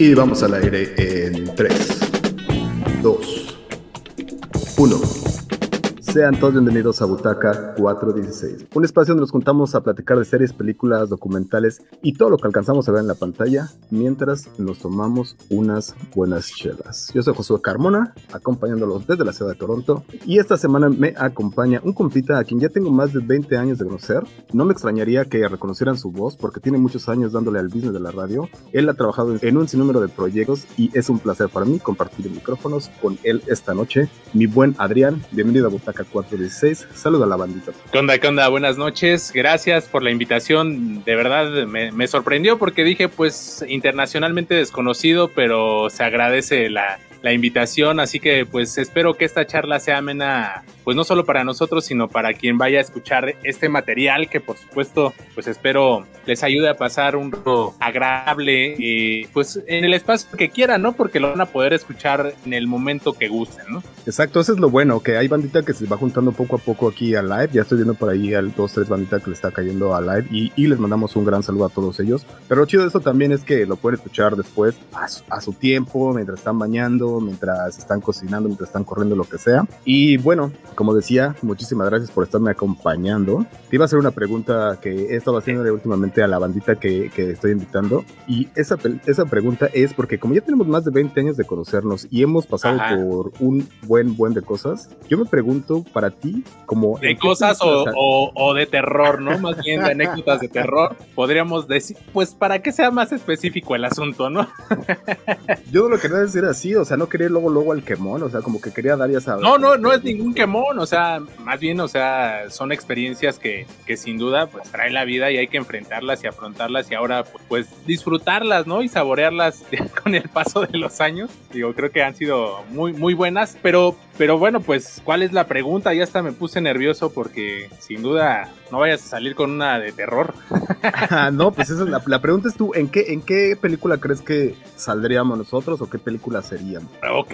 Y vamos al aire en 3, 2, 1. Sean todos bienvenidos a Butaca 416, un espacio donde nos juntamos a platicar de series, películas, documentales y todo lo que alcanzamos a ver en la pantalla mientras nos tomamos unas buenas chelas. Yo soy Josué Carmona, acompañándolos desde la ciudad de Toronto y esta semana me acompaña un compita a quien ya tengo más de 20 años de conocer. No me extrañaría que reconocieran su voz porque tiene muchos años dándole al business de la radio. Él ha trabajado en un sinnúmero de proyectos y es un placer para mí compartir micrófonos con él esta noche. Mi buen Adrián, bienvenido a Butaca 416. Saluda a la bandita. ¿Qué onda, qué onda? Buenas noches. Gracias por la invitación. De verdad me sorprendió porque dije, pues, internacionalmente desconocido, pero se agradece la, la invitación, así que pues espero que esta charla sea amena, pues no solo para nosotros, sino para quien vaya a escuchar este material, que por supuesto, pues espero les ayude a pasar un rato agradable, y pues en el espacio que quieran, ¿no? Porque lo van a poder escuchar en el momento que gusten, ¿no? Exacto, eso es lo bueno, que hay bandita que se va juntando poco a poco aquí al live, ya estoy viendo por ahí al dos, tres banditas que le está cayendo al live y, y, les mandamos un gran saludo a todos ellos, pero lo chido de eso también es que lo pueden escuchar después a su, a su tiempo, mientras están bañando, mientras están cocinando, mientras están corriendo, lo que sea. Y bueno, como decía, muchísimas gracias por estarme acompañando. Te iba a hacer una pregunta que he estado haciendo últimamente a la bandita que, que estoy invitando. Y esa, esa pregunta es porque como ya tenemos más de 20 años de conocernos y hemos pasado Ajá. por un buen, buen de cosas, yo me pregunto para ti, como... De cosas o, o, o, de terror, ¿no? Más bien de anécdotas de terror, podríamos decir, pues para que sea más específico el asunto, ¿no? yo no lo quería decir así, o sea, no quería luego, luego al quemón, o sea, como que quería dar ya saber. No, no, no es ningún quemón, o sea, más bien, o sea, son experiencias que, que sin duda, pues trae la vida y hay que enfrentarlas y afrontarlas y ahora, pues, disfrutarlas, ¿no? Y saborearlas con el paso de los años. Digo, creo que han sido muy, muy buenas, pero, pero bueno, pues, ¿cuál es la pregunta? Ya hasta me puse nervioso porque sin duda no vayas a salir con una de terror. no, pues esa es la, la, pregunta es tú, ¿en qué, ¿en qué película crees que saldríamos nosotros o qué película serían? Ok,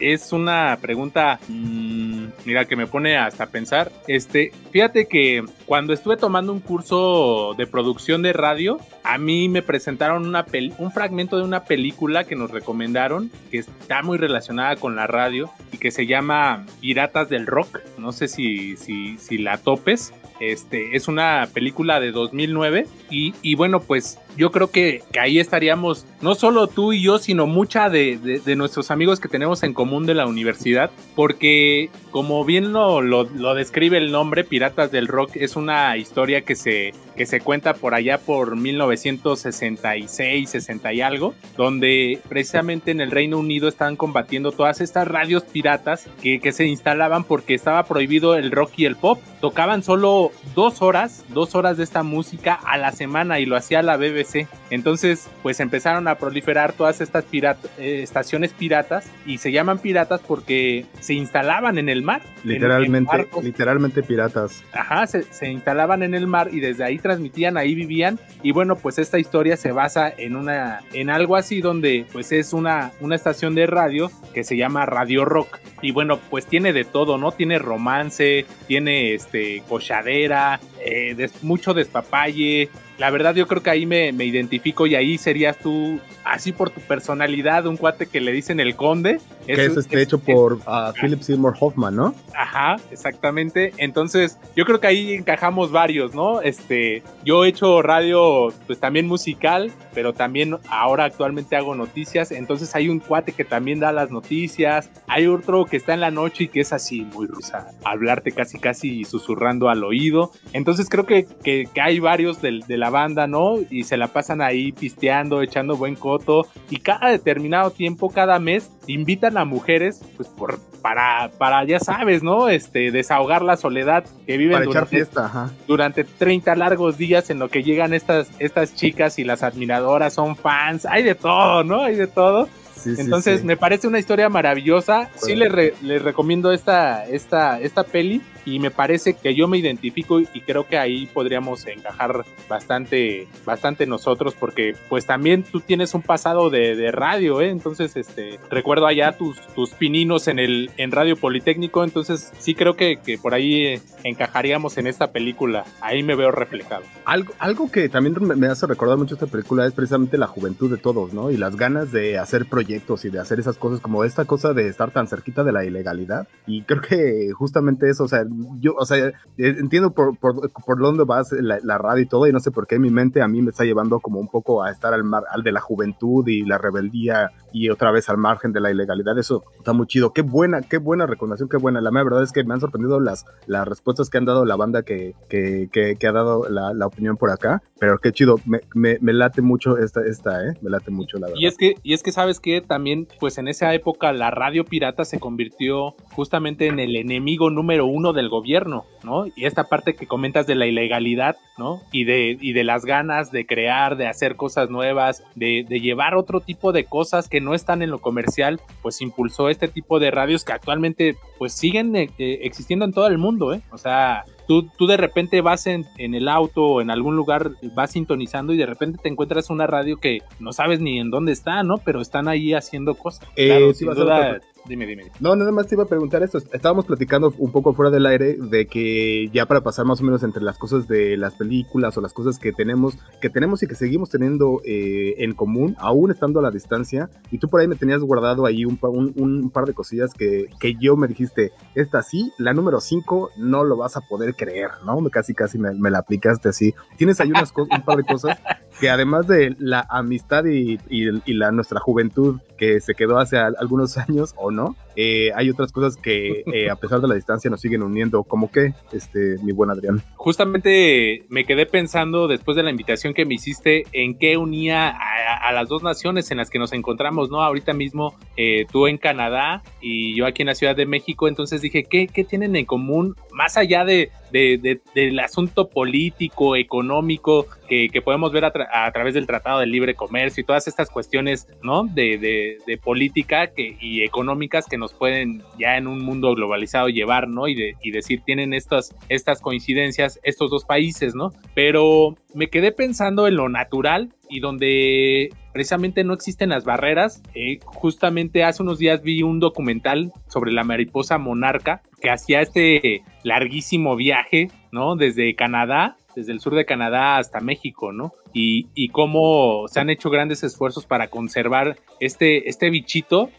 es una pregunta, mmm, mira, que me pone hasta pensar. Este, fíjate que cuando estuve tomando un curso de producción de radio, a mí me presentaron un fragmento de una película que nos recomendaron, que está muy relacionada con la radio y que se llama Piratas del Rock. No sé si, si, si la topes. Este, es una película de 2009 y, y bueno, pues yo creo que, que, ahí estaríamos, no solo tú y yo, sino mucha de, de, de, nuestros amigos que tenemos en común de la universidad, porque como bien lo, lo, lo, describe el nombre, Piratas del Rock, es una historia que se, que se cuenta por allá por 1966, 60 y algo, donde precisamente en el Reino Unido estaban combatiendo todas estas radios piratas que, que se instalaban porque estaba prohibido el rock y el pop. Tocaban solo dos horas, dos horas de esta música a la semana y lo hacía la BBC. Entonces, pues empezaron a proliferar todas estas pirata, eh, estaciones piratas y se llaman piratas porque se instalaban en el mar. Literalmente, en, en literalmente piratas. Ajá, se, se, instalaban en el mar y desde ahí transmitían, ahí vivían. Y bueno, pues esta historia se basa en una, en algo así donde pues es una, una estación de radio que se llama Radio Rock. Y bueno, pues tiene de todo, ¿no? Tiene romance, tiene este cochadera, eh, des, mucho despapalle. La verdad yo creo que ahí me, me, identifico y ahí serías tú, así por tu personalidad, un cuate que le dicen el conde. Que es, es este, hecho por uh, Philip Seymour Hoffman, ¿no? Ajá, exactamente. Entonces yo creo que ahí encajamos varios, ¿no? Este, yo he hecho radio pues también musical, pero también ahora actualmente hago noticias. Entonces hay un cuate que también da las noticias. Hay otro que está en la noche y que es así muy rusa, hablarte casi casi susurrando al oído. Entonces creo que, que, que hay varios de, de la banda, ¿no? Y se la pasan ahí pisteando, echando buen coto. Y cada determinado tiempo, cada mes, invitan a mujeres, pues por, para, para, ya sabes, ¿no? Este, desahogar la soledad que viven para durante, echar fiesta, ajá. durante 30 largos días en lo que llegan estas, estas chicas y las admiradoras son fans. Hay de todo, ¿no? Hay de todo. Sí, Entonces sí, sí. me parece una historia maravillosa. Sí les, re, les recomiendo esta, esta, esta peli. Y me parece que yo me identifico y creo que ahí podríamos encajar bastante, bastante nosotros porque pues también tú tienes un pasado de, radio, ¿eh? entonces este, recuerdo allá tus, tus pininos en el en Radio Politécnico, entonces sí creo que, que por ahí encajaríamos en esta película, ahí me veo reflejado. Algo, algo que también me hace recordar mucho esta película es precisamente la juventud de todos, ¿no? Y las ganas de hacer proyectos y de hacer esas cosas como esta cosa de estar tan cerquita de la ilegalidad y creo que justamente eso, o sea, yo, o sea, entiendo por, por, por dónde vas la, radio y todo, y no sé por qué mi mente a mí me está llevando como un poco a estar al, mar, al de la juventud y la rebeldía y otra vez al margen de la ilegalidad. Eso está muy chido. Qué buena, qué buena recomendación, qué buena. La verdad es que me han sorprendido las, las respuestas que han dado la banda que, que, que, ha dado la, la, opinión por acá, pero qué chido. Me, me, me, late mucho esta, esta, ¿eh? Me late mucho, la verdad. Y es que, y es que sabes que también, pues en esa época la radio pirata se convirtió justamente en el enemigo número uno del gobierno, ¿no? Y esta parte que comentas de la ilegalidad, ¿no? Y de, y de las ganas de crear, de hacer cosas nuevas, de, de llevar otro tipo de cosas que no están en lo comercial, pues impulsó este tipo de radios que actualmente pues siguen eh, eh, existiendo en todo el mundo, ¿eh? O sea, Tú, tú, de repente vas en, en, el auto o en algún lugar, vas sintonizando y de repente te encuentras una radio que no sabes ni en dónde está, ¿no? Pero están ahí haciendo cosas. Eh, claro, sin duda, Dime, dime. No, nada más te iba a preguntar esto. Estábamos platicando un poco fuera del aire de que ya para pasar más o menos entre las cosas de las películas o las cosas que tenemos, que tenemos y que seguimos teniendo eh, en común, aún estando a la distancia, y tú por ahí me tenías guardado ahí un, un, par de cosillas que, que, yo me dijiste, esta sí, la número 5 no lo vas a poder creer, ¿no? Casi, casi me, me la aplicaste así. Tienes ahí unas un par de cosas que además de la amistad y, y, y la, nuestra juventud que se quedó hace algunos años o no, eh, hay otras cosas que eh, a pesar de la distancia nos siguen uniendo, como que, este, mi buen Adrián. Justamente me quedé pensando después de la invitación que me hiciste en qué unía a, las dos naciones en las que nos encontramos, ¿no? Ahorita mismo eh, tú en Canadá y yo aquí en la Ciudad de México, entonces dije, ¿qué, qué tienen en común más allá de, de, del asunto político, económico, que, podemos ver a, través del Tratado de Libre Comercio y todas estas cuestiones, ¿no? De, política que, y económicas que nos pueden ya en un mundo globalizado llevar, ¿no? Y, y decir, tienen estas, estas coincidencias estos dos países, ¿no? Pero me quedé pensando en lo natural y donde precisamente no existen las barreras. Eh, justamente hace unos días vi un documental sobre la mariposa monarca que hacía este larguísimo viaje, ¿no? Desde Canadá, desde el sur de Canadá hasta México, ¿no? Y, y cómo se han hecho grandes esfuerzos para conservar este, este bichito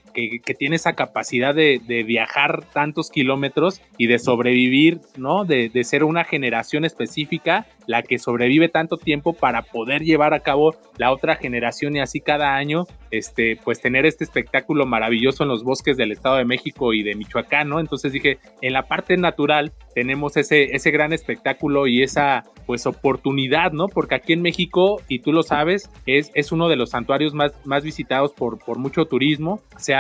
que, tiene esa capacidad de, viajar tantos kilómetros y de sobrevivir, ¿no? De, de, ser una generación específica la que sobrevive tanto tiempo para poder llevar a cabo la otra generación y así cada año, este, pues tener este espectáculo maravilloso en los bosques del Estado de México y de Michoacán, ¿no? Entonces dije, en la parte natural tenemos ese, ese gran espectáculo y esa, pues, oportunidad, ¿no? Porque aquí en México, y tú lo sabes, es, es uno de los santuarios más, más visitados por, por mucho turismo, se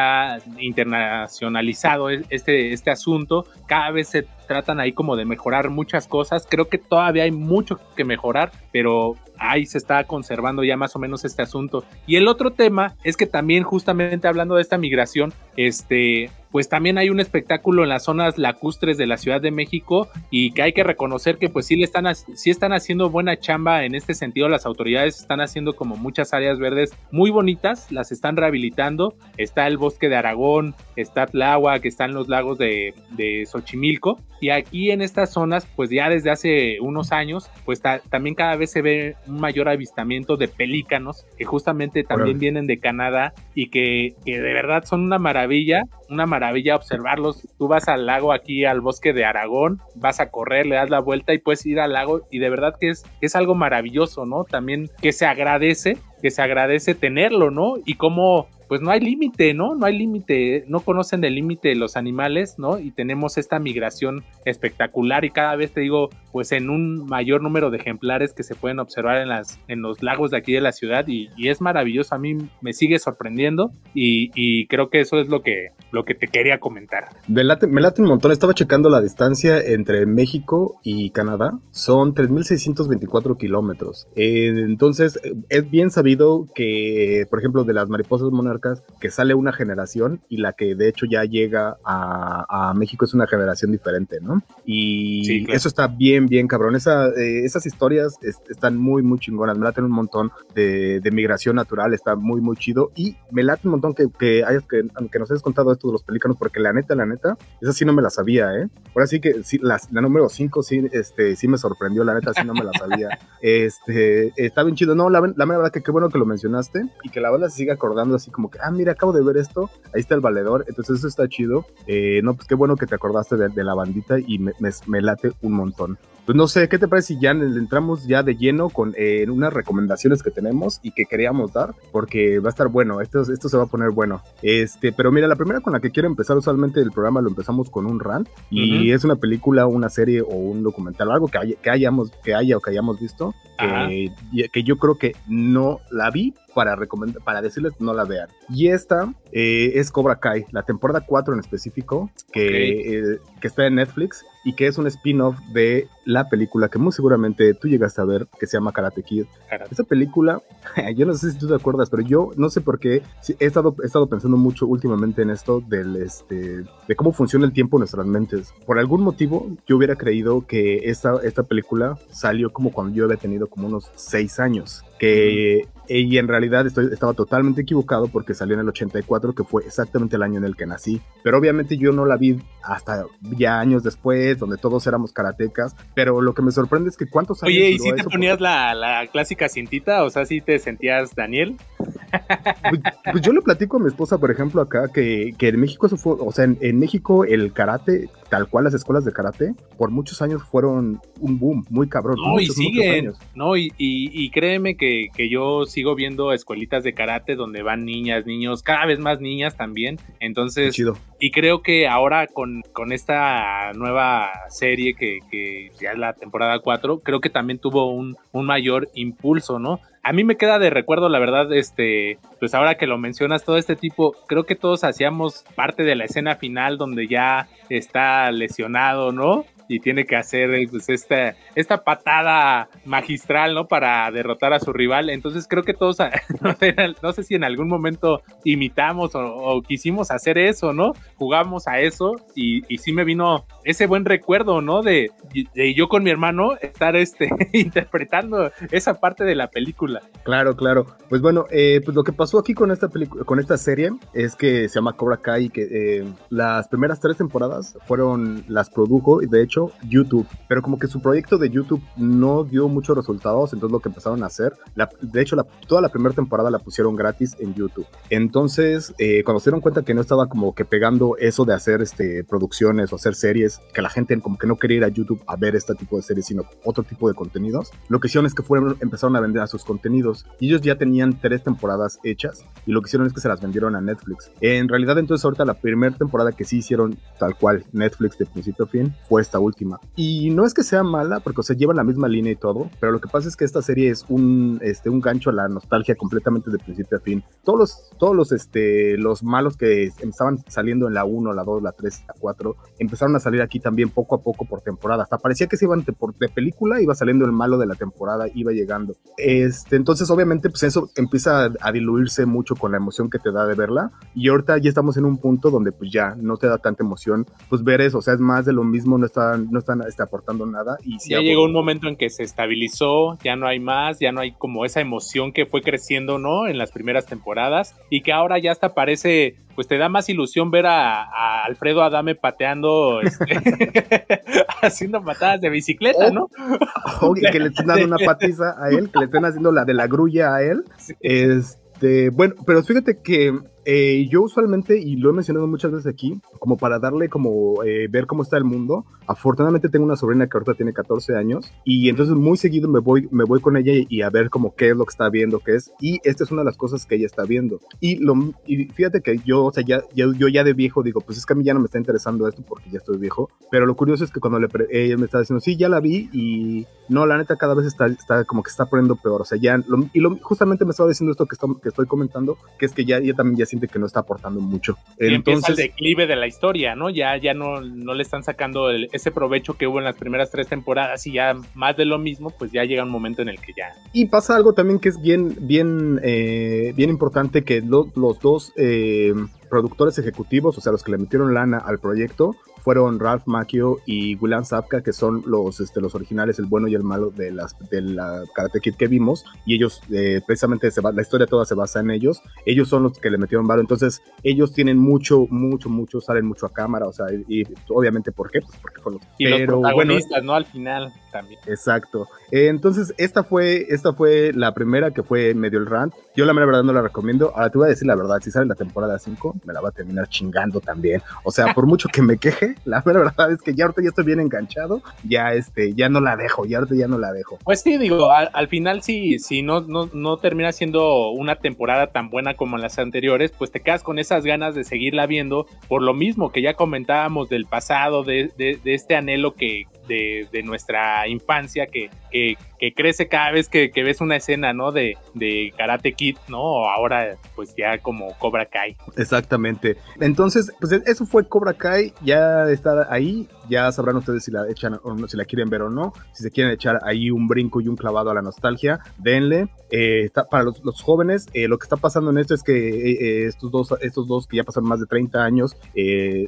internacionalizado este, este asunto, cada vez se tratan ahí como de mejorar muchas cosas. Creo que todavía hay mucho que mejorar, pero ahí se está conservando ya más o menos este asunto. Y el otro tema es que también justamente hablando de esta migración, este, pues también hay un espectáculo en las zonas lacustres de la Ciudad de México y que hay que reconocer que pues sí le están sí están haciendo buena chamba en este sentido. Las autoridades están haciendo como muchas áreas verdes muy bonitas las están rehabilitando. Está el bosque de Aragón está Tláhuac están los lagos de, de Xochimilco. Y aquí en estas zonas pues ya desde hace unos años pues también cada vez se ve un mayor avistamiento de pelícanos que justamente también vienen de Canadá y que, que de verdad son una maravilla una maravilla observarlos. Tú vas al lago aquí, al bosque de Aragón, vas a correr, le das la vuelta y puedes ir al lago y de verdad que es, es algo maravilloso, ¿no? También que se agradece, que se agradece tenerlo, ¿no? Y cómo pues no hay límite, ¿no? No hay límite, no conocen el límite de los animales, ¿no? Y tenemos esta migración espectacular y cada vez te digo, pues en un mayor número de ejemplares que se pueden observar en, las, en los lagos de aquí de la ciudad y, es maravilloso, a mí me sigue sorprendiendo y, creo que eso es lo que, lo que te quería comentar. Me late, me late un montón, estaba checando la distancia entre México y Canadá, son 3.624 kilómetros. Eh, entonces, es bien sabido que, por ejemplo, de las mariposas monarcas, marcas, que sale una generación y la que de hecho ya llega a, México es una generación diferente, ¿no? Y eso está bien, bien cabrón. Eh, esas historias están muy, muy chingonas. Me laten un montón de, migración natural, está muy, muy chido. Y me late un montón que, que, hayas, que, nos hayas contado esto de los pelícanos, porque la neta, la neta, esa sí no me la sabía, ¿eh? Ahora sí que sí, la, número 5 sí, este, sí me sorprendió, la neta, sí no me la sabía. este, está bien chido. No, la, la verdad que qué bueno que lo mencionaste y que la banda se siga acordando así como ah, mira, acabo de ver esto, ahí está el valedor, entonces eso está chido. Eh, no, pues qué bueno que te acordaste de, la bandita y me, late un montón. Pues no sé, ¿qué te parece si ya entramos ya de lleno con eh, unas recomendaciones que tenemos y que queríamos dar? Porque va a estar bueno, esto, esto se va a poner bueno. Este, pero mira, la primera con la que quiero empezar, usualmente el programa lo empezamos con un rant y es una película, una serie o un documental, algo que, que hayamos, que haya o que hayamos visto, que, que yo creo que no la vi, para, recomendar, para decirles no la vean. Y esta eh, es Cobra Kai, la temporada 4 en específico, que, eh, que está en Netflix y que es un spin-off de la película que muy seguramente tú llegaste a ver, que se llama Karate Kid. Esa película, yo no sé si tú te acuerdas, pero yo no sé por qué he estado, he estado pensando mucho últimamente en esto del, este, de cómo funciona el tiempo en nuestras mentes. Por algún motivo, yo hubiera creído que esta, esta película salió como cuando yo había tenido como unos 6 años que y en realidad estoy, estaba totalmente equivocado porque salió en el 84, que fue exactamente el año en el que nací. Pero obviamente yo no la vi hasta ya años después, donde todos éramos karatecas. Pero lo que me sorprende es que cuántos años. Oye, ¿y si te ponías la, la, clásica cintita? O sea, si te sentías Daniel. Pues, pues, yo le platico a mi esposa, por ejemplo, acá, que, que en México eso fue, o sea, en, en, México el karate, tal cual las escuelas de karate, por muchos años fueron un boom muy cabrón. No, y siguen. No, y, y, y, créeme que, que yo sigo viendo escuelitas de karate donde van niñas, niños, cada vez más niñas también. Entonces, y creo que ahora con, con esta nueva serie que, que ya es la temporada 4, creo que también tuvo un, un mayor impulso, ¿no? A mí me queda de recuerdo, la verdad, este, pues ahora que lo mencionas, todo este tipo, creo que todos hacíamos parte de la escena final donde ya está lesionado, ¿no? Y tiene que hacer pues, esta, esta patada magistral, ¿no? Para derrotar a su rival. Entonces creo que todos, no sé, si en algún momento imitamos o, quisimos hacer eso, ¿no? Jugamos a eso y, sí me vino ese buen recuerdo, ¿no? De, de yo con mi hermano estar este, interpretando esa parte de la película. Claro, claro. Pues bueno, eh, pues lo que pasó aquí con esta con esta serie es que se llama Cobra Kai y que eh, las primeras tres temporadas fueron, las produjo y de hecho YouTube, pero como que su proyecto de YouTube no dio muchos resultados, entonces lo que empezaron a hacer, de hecho toda la primera temporada la pusieron gratis en YouTube. Entonces, eh, cuando se dieron cuenta que no estaba como que pegando eso de hacer este, producciones o hacer series, que la gente como que no quería ir a YouTube a ver este tipo de series, sino otro tipo de contenidos, lo que hicieron es que fueron, empezaron a vender a sus contenidos y ellos ya tenían tres temporadas hechas y lo que hicieron es que se las vendieron a Netflix. En realidad entonces ahorita la primera temporada que sí hicieron tal cual Netflix de principio a fin fue esta última. Y no es que sea mala, porque se lleva la misma línea y todo, pero lo que pasa es que esta serie es un, este, un gancho a la nostalgia completamente de principio a fin. Todos los, todos los, este, los malos que estaban saliendo en la 1, la 2, la 3, la 4, empezaron a salir aquí también poco a poco por temporada. Hasta parecía que se iban de, de película, iba saliendo el malo de la temporada, iba llegando. Este, entonces, obviamente, pues eso empieza a, diluirse mucho con la emoción que te da de verla. Y ahorita ya estamos en un punto donde pues ya no te da tanta emoción, pues ver eso, o sea, es más de lo mismo, no están, no están está aportando nada. Y ya llegó un momento en que se estabilizó, ya no hay más, ya no hay como esa emoción que fue creciendo, ¿no? En las primeras temporadas y que ahora ya hasta parece, pues te da más ilusión ver a, Alfredo Adame pateando, este, haciendo patadas de bicicleta, ¿no? O, que le estén dando una patiza a él, que le estén haciendo la de la grulla a él. Este, bueno, pero fíjate que eh, yo usualmente, y lo he mencionado muchas veces aquí, como para darle como eh, ver cómo está el mundo, afortunadamente tengo una sobrina que ahorita tiene 14 años y entonces muy seguido me voy, me voy con ella y, a ver como qué es lo que está viendo, qué es, y esta es una de las cosas que ella está viendo. Y, lo, y fíjate que yo, o sea, ya, yo ya de viejo digo, pues es que a mí ya no me está interesando esto porque ya estoy viejo, pero lo curioso es que cuando le ella me está diciendo, sí, ya la vi y no, la neta cada vez está, está como que está poniendo peor, o sea, ya, y lo, justamente me estaba diciendo esto que, que estoy comentando, que es que ya ella también ya siente que no está aportando mucho. Y Entonces, empieza el declive de la historia, ¿no? Ya, ya no, no le están sacando ese provecho que hubo en las primeras tres temporadas y ya más de lo mismo, pues ya llega un momento en el que ya. Y pasa algo también que es bien, bien, eh, bien importante que los dos eh, productores ejecutivos, o sea, los que le metieron lana al proyecto, fueron Ralph Macchio y William Sapka, que son los, este, los originales, el bueno y el malo de, las, de la Karate Kid que vimos, y ellos, eh, precisamente, se va, la historia toda se basa en ellos, ellos son los que le metieron varo, entonces ellos tienen mucho, mucho, mucho, salen mucho a cámara, o sea, y, obviamente, ¿por qué? Pues porque fueron los... Y Pero, los protagonistas, ¿no? Al final también. Exacto. Eh, entonces, esta fue, esta fue la primera que fue medio el rant. Yo la verdad no la recomiendo. Ahora te voy a decir la verdad, si sale la temporada 5, me la va a terminar chingando también. O sea, por mucho que me queje, la verdad es que ya ahorita ya estoy bien enganchado, ya este, ya no la dejo, ya ahorita ya no la dejo. Pues sí, digo, al, final si, si no, no, no termina siendo una temporada tan buena como las anteriores, pues te quedas con esas ganas de seguirla viendo, por lo mismo que ya comentábamos del pasado, de, de, de este anhelo que, de, nuestra infancia que, que, crece cada vez que, ves una escena, ¿no? De, de Karate Kid, ¿no? Ahora, pues ya como Cobra Kai. Exactamente. Entonces, pues eso fue Cobra Kai, ya está ahí, ya sabrán ustedes si la echan o no, si la quieren ver o no. Si se quieren echar ahí un brinco y un clavado a la nostalgia, denle. Eh, para los, los jóvenes, eh, lo que está pasando en esto es que eh, estos, dos, estos dos que ya pasaron más de 30 años,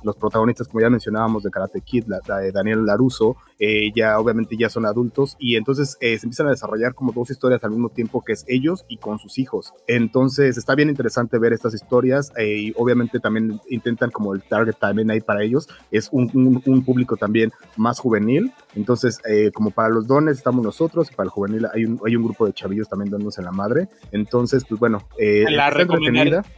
los protagonistas, como ya mencionábamos, de Karate Kid, Daniel Laruso, ya obviamente ya son adultos y entonces se empiezan a desarrollar como dos historias al mismo tiempo que es ellos y con sus hijos. Entonces está bien interesante ver estas historias y obviamente también intentan como el target también ahí para ellos es un, un público también más juvenil. Entonces, eh, como para los dones estamos nosotros, y para el juvenil hay un, hay un grupo de chavillos también dándose en la madre. Entonces, pues bueno, eh, la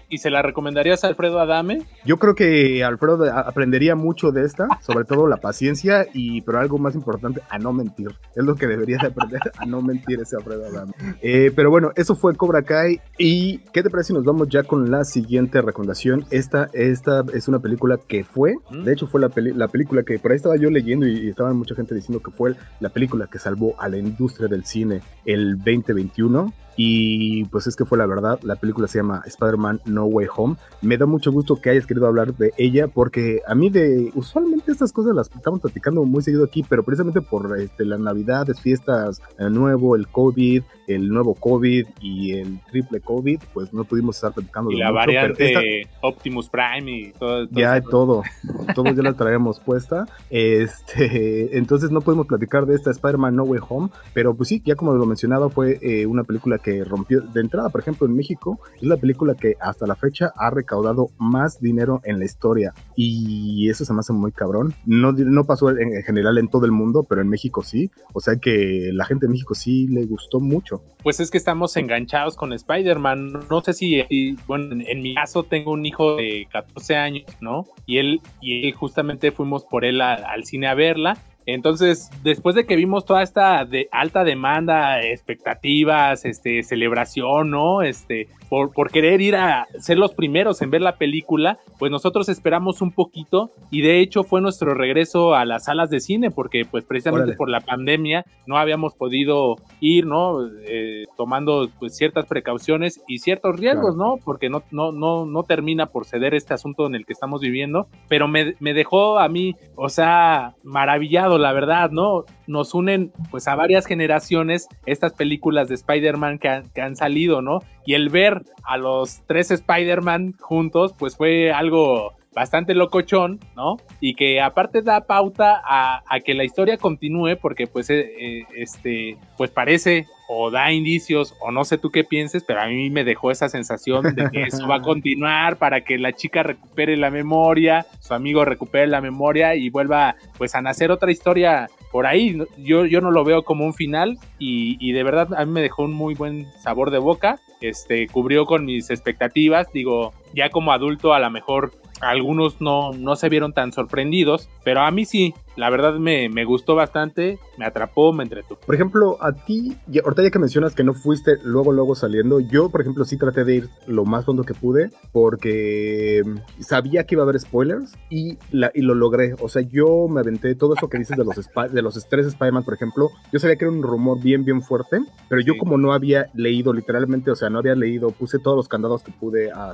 ¿Y se la recomendarías a Alfredo Adame? Yo creo que Alfredo aprendería mucho de esta, sobre todo la paciencia y, pero algo más importante, a no mentir. Es lo que debería de aprender, a no mentir ese Alfredo Adame. Eh, pero bueno, eso fue Cobra Kai. ¿Y qué te parece si nos vamos ya con la siguiente recomendación? Esta, esta es una película que fue, ¿Mm? de hecho fue la, la película que por ahí estaba yo leyendo y, estaba mucha gente diciendo que fue la película que salvó a la industria del cine el 2021 y pues es que fue la verdad, la película se llama Spider-Man No Way Home. Me da mucho gusto que hayas querido hablar de ella porque a mí de usualmente estas cosas las estamos platicando muy seguido aquí, pero precisamente por este, las navidades, fiestas, el nuevo, el COVID, el nuevo COVID y el triple COVID, pues no pudimos estar platicando. Y la variante Optimus Prime y todo. ya todo, todos ya la traemos puesta. Este, entonces no podemos platicar de esta Spider-Man No Way Home, pero pues sí, ya como lo mencionaba, fue eh, una película que rompió de entrada, por ejemplo, en México, es la película que hasta la fecha ha recaudado más dinero en la historia. Y eso se me hace muy cabrón. No, no pasó en, general en todo el mundo, pero en México sí. O sea que la gente de México sí le gustó mucho. Pues es que estamos enganchados con Spider-Man. No sé si, bueno, en, mi caso tengo un hijo de 14 años, ¿no? Y él, y él justamente fuimos por él al cine a verla entonces, después de que vimos toda esta de alta demanda, expectativas, este, celebración, ¿no? Este, por, querer ir a ser los primeros en ver la película, pues nosotros esperamos un poquito y de hecho fue nuestro regreso a las salas de cine porque pues precisamente por la pandemia no habíamos podido ir, ¿no? Eh, tomando pues ciertas precauciones y ciertos riesgos, ¿no? Porque no, no, no, no termina por ceder este asunto en el que estamos viviendo, pero me, me dejó a mí, o sea, maravillado, la verdad, ¿no? Nos unen pues a varias generaciones estas películas de Spider-Man que, que han salido, ¿no? Y el ver a los tres Spider-Man juntos, pues fue algo bastante locochón, ¿no? Y que aparte da pauta a, que la historia continúe, porque pues eh, eh, este, pues parece o da indicios, o no sé tú qué pienses, pero a mí me dejó esa sensación de que eso va a continuar para que la chica recupere la memoria, su amigo recupere la memoria y vuelva pues a nacer otra historia por ahí. Yo, yo no lo veo como un final y, y de verdad a mí me dejó un muy buen sabor de boca este, cubrió con mis expectativas. Digo, ya como adulto a lo mejor algunos no, no se vieron tan sorprendidos, pero a mí sí, la verdad me, me gustó bastante, me atrapó, me entretuvo. Por ejemplo, a ti, ahorita ya que mencionas que no fuiste luego, luego saliendo, yo, por ejemplo, sí traté de ir lo más pronto que pude porque sabía que iba a haber spoilers y, la, y lo logré. O sea, yo me aventé todo eso que dices de los, de los tres Spider-Man, por ejemplo. Yo sabía que era un rumor bien, bien fuerte, pero yo como no había leído literalmente, o sea, no había leído, puse todos los candados que pude a,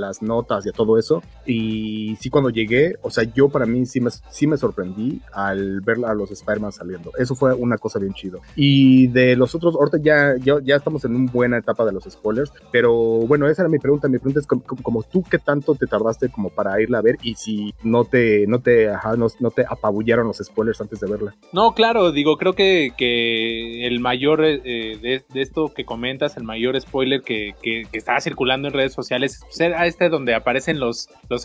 las notas y a todo eso. Y sí, cuando llegué, o sea, yo para mí sí me, sí me sorprendí al ver a los Spider-Man saliendo. Eso fue una cosa bien chido. Y de los otros, ahorita ya, ya, ya estamos en una buena etapa de los spoilers, pero bueno, esa era mi pregunta. Mi pregunta es como, tú, ¿qué tanto te tardaste como para irla a ver? Y si no te, no te, no, te apabullaron los spoilers antes de verla. No, claro, digo, creo que, que el mayor eh, de, esto que comentas, el mayor spoiler que, que, estaba circulando en redes sociales, pues era este donde aparecen los, los,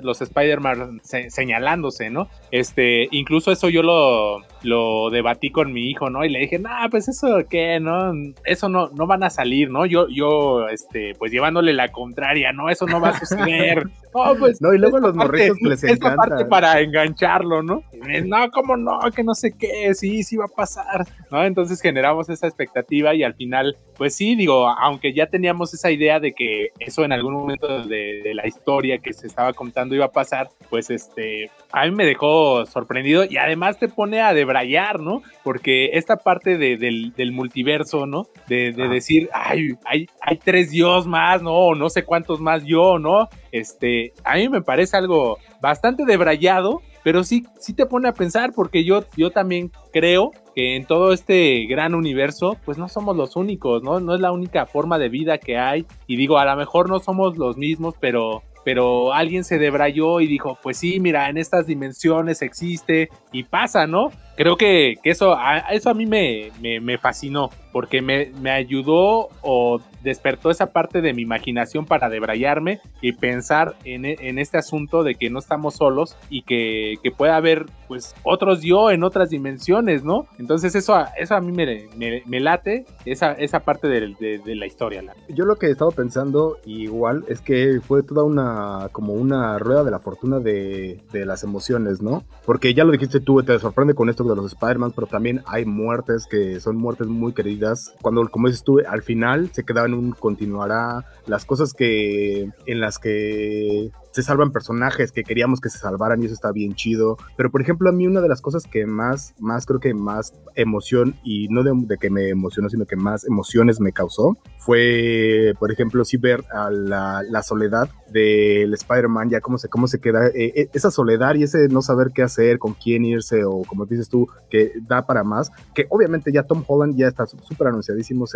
los Spider-Man señalándose, ¿no? Este, incluso eso yo lo, lo debatí con mi hijo, ¿no? Y le dije, nah, pues eso qué, ¿no? Eso no, no van a salir, ¿no? Yo, yo, este, pues llevándole la contraria, ¿no? Eso no va a suceder. no, pues. No, y luego los morritos les encanta. Esta parte para engancharlo, ¿no? no, ¿cómo no? Que no sé qué, sí, sí va a pasar, ¿no? Entonces generamos esa expectativa y al final, pues sí, digo, aunque ya teníamos esa idea de que eso en algún momento de, de la historia que se estaba contando iba a pasar, pues este, a mí me dejó sorprendido y además te pone a debrayar, ¿no? Porque esta parte del, multiverso, ¿no? De, decir, ay, hay, hay tres dios más, ¿no? no sé cuántos más yo, ¿no? Este, a mí me parece algo bastante debrayado, pero sí, sí te pone a pensar porque yo, yo también creo que en todo este gran universo, pues no somos los únicos, ¿no? No es la única forma de vida que hay. Y digo, a lo mejor no somos los mismos, pero pero alguien se debrayó y dijo, pues sí, mira, en estas dimensiones existe y pasa, ¿no? Creo que, eso, a, eso a mí me, me, fascinó, porque me, me, ayudó o despertó esa parte de mi imaginación para debrayarme y pensar en, en este asunto de que no estamos solos y que, que pueda haber pues otros yo en otras dimensiones, ¿no? Entonces eso, eso a mí me, me, late, esa, esa parte de, de, la historia. Yo lo que he estado pensando igual es que fue toda una, como una rueda de la fortuna de, de las emociones, ¿no? Porque ya lo dijiste tú, te sorprende con esto de los Spider-Man, pero también hay muertes que son muertes muy queridas. Cuando, como dices tú, al final se queda en un continuará, las cosas que en las que se salvan personajes que queríamos que se salvaran y eso está bien chido. Pero por ejemplo, a mí una de las cosas que más, más creo que más emoción y no de, que me emocionó, sino que más emociones me causó fue, por ejemplo, sí ver a la, soledad del Spider-Man, ya cómo se, cómo se queda, eh, eh, esa soledad y ese no saber qué hacer, con quién irse o como dices tú, que da para más, que obviamente ya Tom Holland ya está súper anunciadísimo,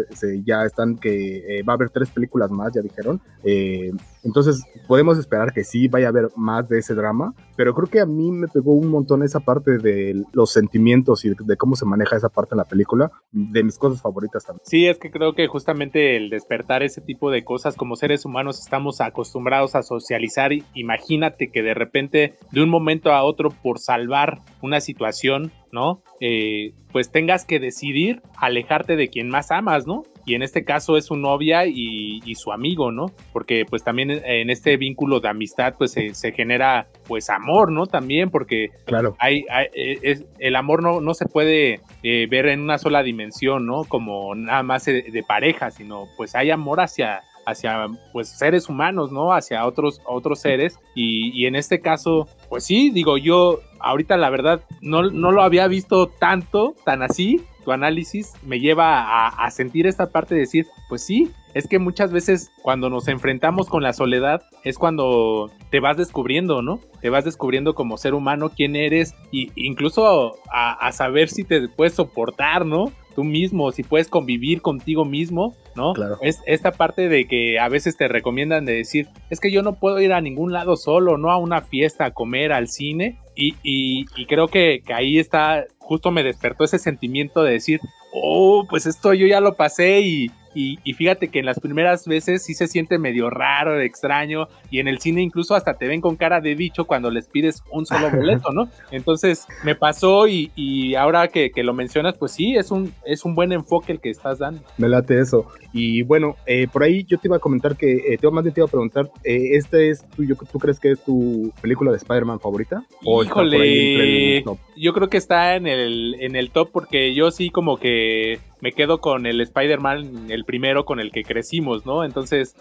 ya están que eh, va a haber tres películas más, ya dijeron, entonces podemos esperar que sí vaya a haber más de ese drama, pero creo que a mí me pegó un montón esa parte de los sentimientos y de, cómo se maneja esa parte en la película, de mis cosas favoritas también. Sí, es que creo que justamente el despertar ese tipo de cosas como seres humanos estamos acostumbrados a socializar. Imagínate que de repente, de un momento a otro, por salvar una situación, ¿no? Eh, pues tengas que decidir alejarte de quien más amas, ¿no? Y en este caso es su novia y, su amigo, ¿no? Porque pues también en este vínculo de amistad pues se, genera pues amor, ¿no? También porque claro. hay, es, el amor no, no se puede eh, ver en una sola dimensión, ¿no? Como nada más de, de pareja, sino pues hay amor hacia, hacia pues seres humanos, ¿no? Hacia otros, otros seres. Y, en este caso, pues sí, digo, yo ahorita la verdad no, no lo había visto tanto, tan así. Tu análisis me lleva a, sentir esta parte de decir, pues sí, es que muchas veces cuando nos enfrentamos con la soledad es cuando te vas descubriendo, ¿no? Te vas descubriendo como ser humano quién eres y incluso a, a saber si te puedes soportar, ¿no? tú mismo, si puedes convivir contigo mismo, ¿no? Claro. Es esta parte de que a veces te recomiendan de decir, es que yo no puedo ir a ningún lado solo, no a una fiesta, a comer, al cine. Y, y, creo que, que, ahí está, justo me despertó ese sentimiento de decir, oh, pues esto yo ya lo pasé y, y, fíjate que en las primeras veces sí se siente medio raro, extraño y en el cine incluso hasta te ven con cara de bicho cuando les pides un solo boleto, ¿no? Entonces me pasó y, ahora que, lo mencionas, pues sí, es un, es un buen enfoque el que estás dando. Me late eso. Y bueno, eh, por ahí yo te iba a comentar que, eh, te, más bien te iba a preguntar, eh, ¿este es tu, tú crees que es tu película de Spider-Man favorita? ¿O Híjole, yo creo que está en el, en el top porque yo sí como que me quedo con el Spider-Man, el primero con el que crecimos, ¿no? Entonces,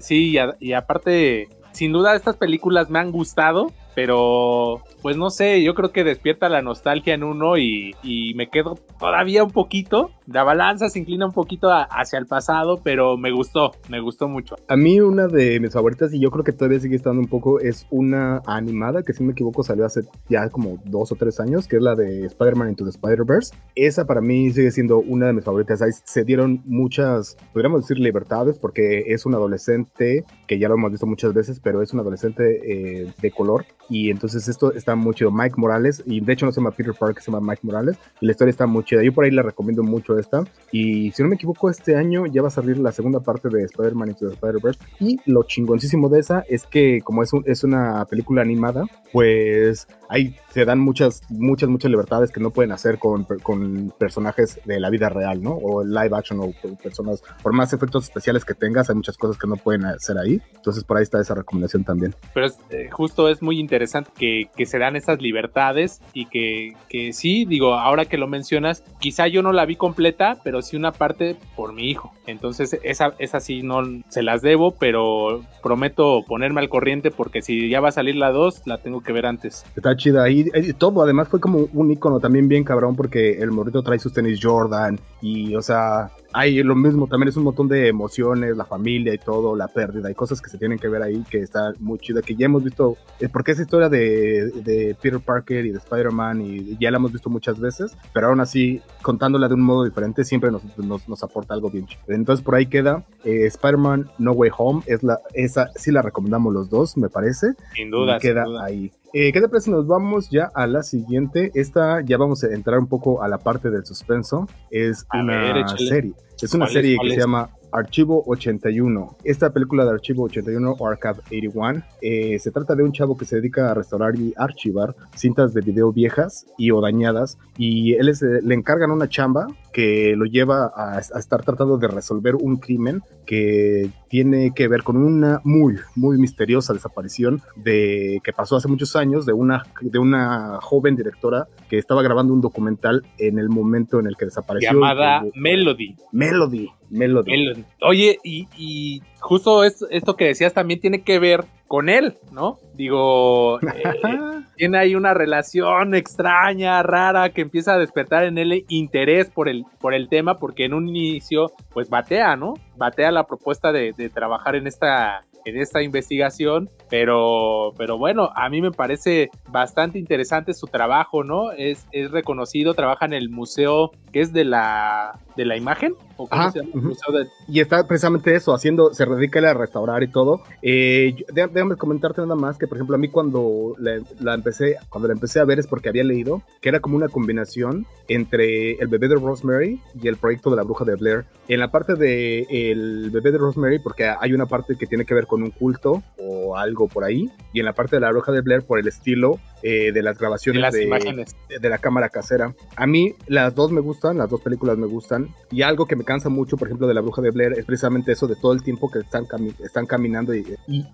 sí, y aparte, sin duda estas películas me han gustado, pero pues no sé, yo creo que despierta la nostalgia en uno y, me quedo todavía un poquito. La balanza se inclina un poquito hacia el pasado, pero me gustó, me gustó mucho. A mí una de mis favoritas, y yo creo que todavía sigue estando un poco, es una animada que si me equivoco salió hace ya como dos o tres años, que es la de Spider-Man Into the Spider-Verse. Esa para mí sigue siendo una de mis favoritas. Ahí se dieron muchas, podríamos decir, libertades, porque es un adolescente, que ya lo hemos visto muchas veces, pero es un adolescente eh, de color y entonces esto está muy chido. Mike Morales, y de hecho no se llama Peter Parker, se llama Mike Morales, y la historia está muy chida. Yo por ahí le recomiendo mucho esta. Y si no me equivoco, este año ya va a salir la segunda parte de Spider-Man Into the Spider-Verse. Y lo chingoncísimo de esa es que, como es, es una película animada, pues ahí se dan muchas, muchas, muchas libertades que no pueden hacer con, con personajes de la vida real, ¿no? O live action o personas, por más efectos especiales que tengas, hay muchas cosas que no pueden hacer ahí. Entonces por ahí está esa recomendación también. Pero eh, justo es muy interesante que, que, se dan esas libertades y que, que sí, digo, ahora que lo mencionas, quizá yo no la vi completa, pero sí una parte por mi hijo. Entonces esa, esa sí no se las debo, pero prometo ponerme al corriente porque si ya va a salir la 2, la tengo que ver antes. Está chida. Y, todo, además fue como un icono también bien cabrón porque el morrito trae sus tenis Jordan y, o sea, hay lo mismo, también es un montón de emociones, la familia y todo, la pérdida, hay cosas que se tienen que ver ahí que está muy chida, que ya hemos visto, eh, porque esa historia de, de Peter Parker y de Spider-Man y ya la hemos visto muchas veces, pero aún así, contándola de un modo diferente, siempre nos, nos, nos aporta algo bien chido. Entonces por ahí queda eh, Spider-Man No Way Home, es la, esa sí la recomendamos los dos, me parece. Sin duda. queda ahí. Eh, ¿Qué te parece? Nos vamos ya a la siguiente. Esta ya vamos a entrar un poco a la parte del suspenso. Es una serie. Es una serie que se llama Archivo 81. Esta película de Archivo 81 o Archive 81 eh, se trata de un chavo que se dedica a restaurar y archivar cintas de video viejas y o dañadas y él le encargan una chamba que lo lleva a, estar tratando de resolver un crimen que tiene que ver con una muy, muy misteriosa desaparición de que pasó hace muchos años de una, de una joven directora que estaba grabando un documental en el momento en el que desapareció. Llamada Melody. Melody. Melody. Oye, y, justo esto, que decías también tiene que ver con él, ¿no? Digo, eh, tiene ahí una relación extraña, rara, que empieza a despertar en él interés por el, por el tema, porque en un inicio, pues batea, ¿no? Batea la propuesta de, de trabajar en esta en esta investigación, pero, pero bueno, a mí me parece bastante interesante su trabajo, ¿no? Es, es reconocido, trabaja en el museo que es de la de la imagen ¿O Y está precisamente eso, haciendo, se dedica a restaurar y todo. Eh, déjame comentarte nada más que, por ejemplo, a mí cuando la, empecé, cuando la empecé a ver es porque había leído que era como una combinación entre el bebé de Rosemary y el proyecto de la bruja de Blair. En la parte de el bebé de Rosemary, porque hay una parte que tiene que ver con un culto o algo por ahí, y en la parte de la bruja de Blair por el estilo eh, de las grabaciones de, imágenes. de la cámara casera. A mí las dos me gustan, las dos películas me gustan, y algo que me cansa mucho, por ejemplo, de la bruja de Blair es precisamente eso de todo el tiempo que están, están caminando y,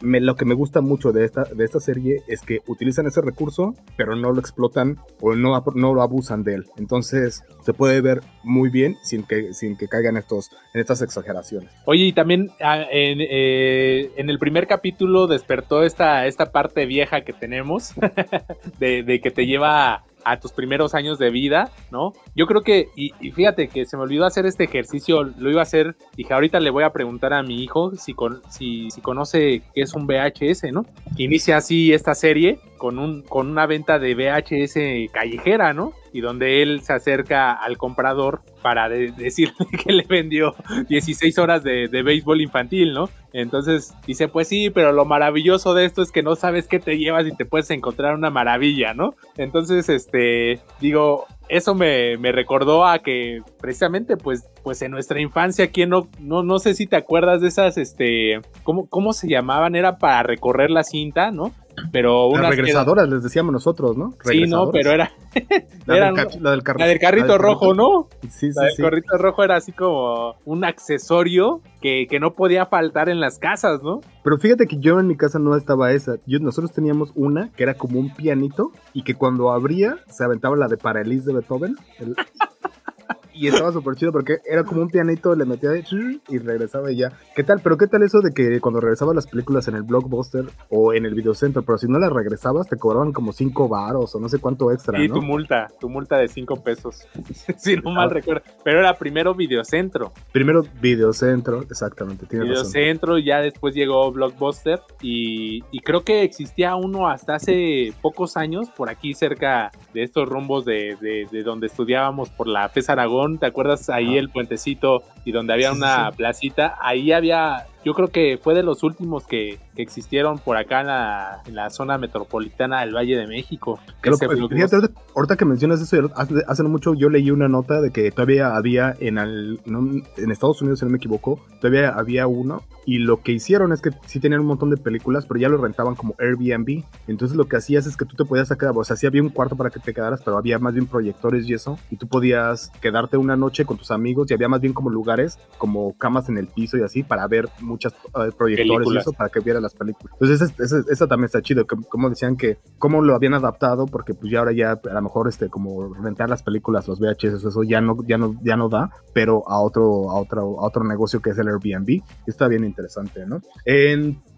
lo que me gusta mucho de esta, de esta serie es que utilizan ese recurso, pero no lo explotan o no, no lo abusan de él. Entonces se puede ver muy bien sin que, sin que caigan estos, en estas exageraciones. Oye, y también ah, en, eh, en el primer capítulo despertó esta, esta parte vieja que tenemos de, de que te lleva a tus primeros años de vida, ¿no? Yo creo que, y, fíjate que se me olvidó hacer este ejercicio, lo iba a hacer, dije, ahorita le voy a preguntar a mi hijo si, con, si, si conoce qué es un VHS, ¿no? Inicia así esta serie con, un, con una venta de VHS callejera, ¿no? Y donde él se acerca al comprador para decirle que le vendió 16 horas de, de, béisbol infantil, ¿no? Entonces dice, pues sí, pero lo maravilloso de esto es que no sabes qué te llevas y te puedes encontrar una maravilla, ¿no? Entonces, este, digo, eso me, recordó a que precisamente pues, pues en nuestra infancia, ¿quién no, no, no sé si te acuerdas de esas, este, ¿cómo, cómo se llamaban? Era para recorrer la cinta, ¿no? Pero unas regresadoras les decíamos nosotros, ¿no? Sí, no, pero era, la, del, carrito rojo, ¿no? Sí, sí, la del carrito rojo era así como un accesorio que, que, no podía faltar en las casas, ¿no? Pero fíjate que yo en mi casa no estaba esa. Yo, nosotros teníamos una que era como un pianito y que cuando abría se aventaba la de Paralis de Beethoven. y estaba súper chido porque era como un pianito, le metía y regresaba y ya. ¿Qué tal? Pero ¿qué tal eso de que cuando regresaba las películas en el blockbuster o en el videocentro, pero si no las regresabas te cobraban como 5 baros o no sé cuánto extra, Y tu multa, tu multa de 5 pesos, si no mal ah. recuerdo. Pero era primero videocentro. Primero videocentro, exactamente. videocentro, ya después llegó blockbuster y, y creo que existía uno hasta hace pocos años por aquí cerca de estos rumbos de, de, de donde estudiábamos por la FES Aragón ¿te acuerdas ahí el puentecito y donde había una placita? Ahí había yo creo que fue de los últimos que, existieron por acá en la, zona metropolitana del Valle de México. ahorita, que mencionas eso, hace, no mucho yo leí una nota de que todavía había en, en Estados Unidos, si no me equivoco, todavía había uno y lo que hicieron es que sí tenían un montón de películas, pero ya lo rentaban como Airbnb. Entonces lo que hacías es que tú te podías sacar, o sea, sí había un cuarto para que te quedaras, pero había más bien proyectores y eso, y tú podías quedarte una noche con tus amigos y había más bien como lugares, como camas en el piso y así, para ver muchas uh, proyectores y eso para que viera las películas. Entonces eso, también está chido, como decían que cómo lo habían adaptado, porque pues ya ahora ya a lo mejor este como rentar las películas, los VHS, eso ya no ya no ya no da, pero a otro a otro a otro negocio que es el Airbnb. Está bien interesante, ¿no?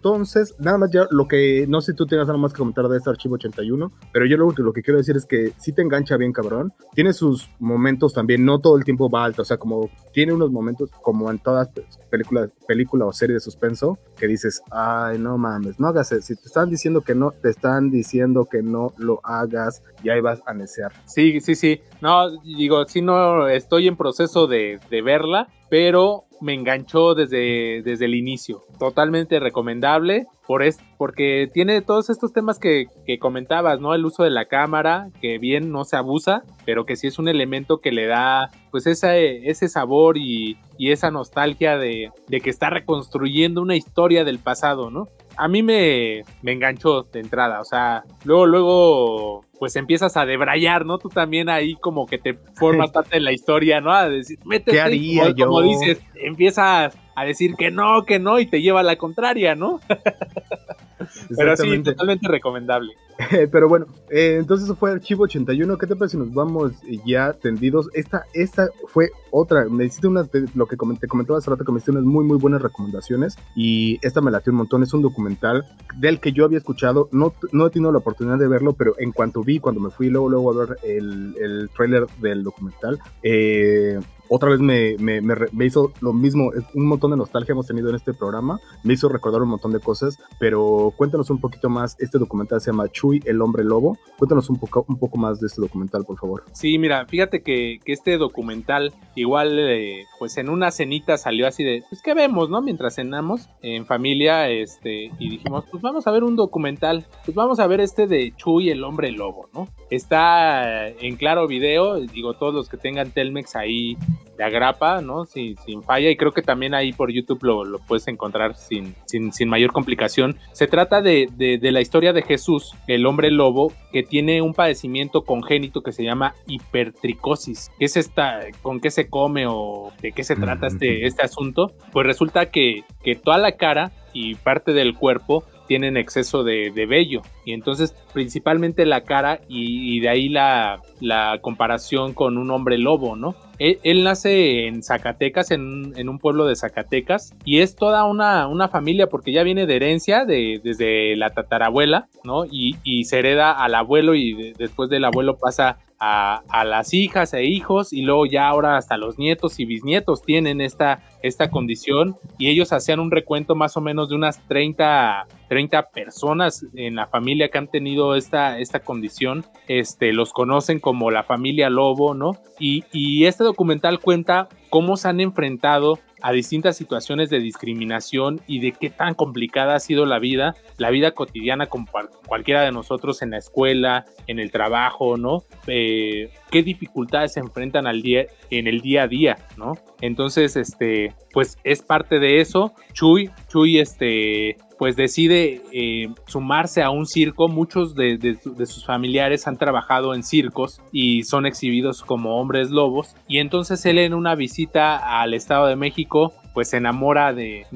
Entonces, nada más ya lo que no sé si tú tienes nada más que comentar de este archivo 81, pero yo lo lo que quiero decir es que sí te engancha bien cabrón. Tiene sus momentos también, no todo el tiempo va alto, o sea, como tiene unos momentos como en todas películas película o serie de suspenso que dices, "Ay, no mames, no hagas eso. Si te están diciendo que no, te están diciendo que no lo hagas y ahí vas a necear." Sí, sí, sí. No, digo, si no estoy en proceso de verla, pero me enganchó desde, desde el inicio. Totalmente recomendable por es, porque tiene todos estos temas que, comentabas, ¿no? El uso de la cámara, que bien no se abusa, pero que sí es un elemento que le da pues ese sabor y, y esa nostalgia de, de, que está reconstruyendo una historia del pasado, ¿no? A mí me, me enganchó de entrada, o sea, luego, luego pues empiezas a debrayar, ¿no? Tú también ahí como que te formas parte de la historia, ¿no? A decir, métete, ¿Qué haría yo? como dices, empiezas a decir que no, que no, y te lleva a la contraria, ¿no? Pero sí, totalmente recomendable. Pero bueno, eh, entonces eso fue Archivo 81. ¿Qué te parece si nos vamos ya tendidos? Esta, esta fue otra. Me hiciste unas, lo que comenté, comentaba hace rato, que me hiciste unas muy, muy buenas recomendaciones. Y esta me latió un montón. Es un documental del que yo había escuchado. No, no he tenido la oportunidad de verlo, pero en cuanto vi, cuando me fui luego, luego a ver el, el trailer del documental, eh, otra vez me, me, me, hizo lo mismo, un montón de nostalgia hemos tenido en este programa, me hizo recordar un montón de cosas, pero cuéntanos un poquito más, este documental se llama Chuy, el hombre lobo, cuéntanos un poco, un poco más de este documental, por favor. Sí, mira, fíjate que, que este documental igual, eh, pues en una cenita salió así de, pues qué vemos, ¿no? Mientras cenamos en familia, este, y dijimos, pues vamos a ver un documental, pues vamos a ver este de Chuy, el hombre lobo, ¿no? Está en claro video, digo, todos los que tengan Telmex ahí de agrapa, ¿no? Sin, sin, falla y creo que también ahí por YouTube lo, lo puedes encontrar sin, sin, sin, mayor complicación. Se trata de, de, la historia de Jesús, el hombre lobo, que tiene un padecimiento congénito que se llama hipertricosis. ¿Qué es esta? ¿Con qué se come o de qué se trata este, este asunto? Pues resulta que, que toda la cara y parte del cuerpo tienen exceso de, vello. Y entonces principalmente la cara y, de ahí la, la, comparación con un hombre lobo, ¿no? Él, nace en Zacatecas, en, en, un pueblo de Zacatecas, y es toda una, una familia porque ya viene de herencia de, desde la tatarabuela, ¿no? Y, y se hereda al abuelo y después del abuelo pasa a, las hijas e hijos y luego ya ahora hasta los nietos y bisnietos tienen esta, esta condición y ellos hacían un recuento más o menos de unas 30, 30 personas en la familia que han tenido esta, esta condición, este, los conocen como la familia Lobo, ¿no? Y, y este documental cuenta cómo se han enfrentado a distintas situaciones de discriminación y de qué tan complicada ha sido la vida, la vida cotidiana con cualquiera de nosotros en la escuela, en el trabajo, ¿no? Eh, qué dificultades se enfrentan al día, en el día a día, ¿no? Entonces, este, pues es parte de eso. Chuy, Chuy, este, pues decide eh, sumarse a un circo. Muchos de, sus familiares han trabajado en circos y son exhibidos como hombres lobos. Y entonces él en una visita al Estado de México pues se enamora de,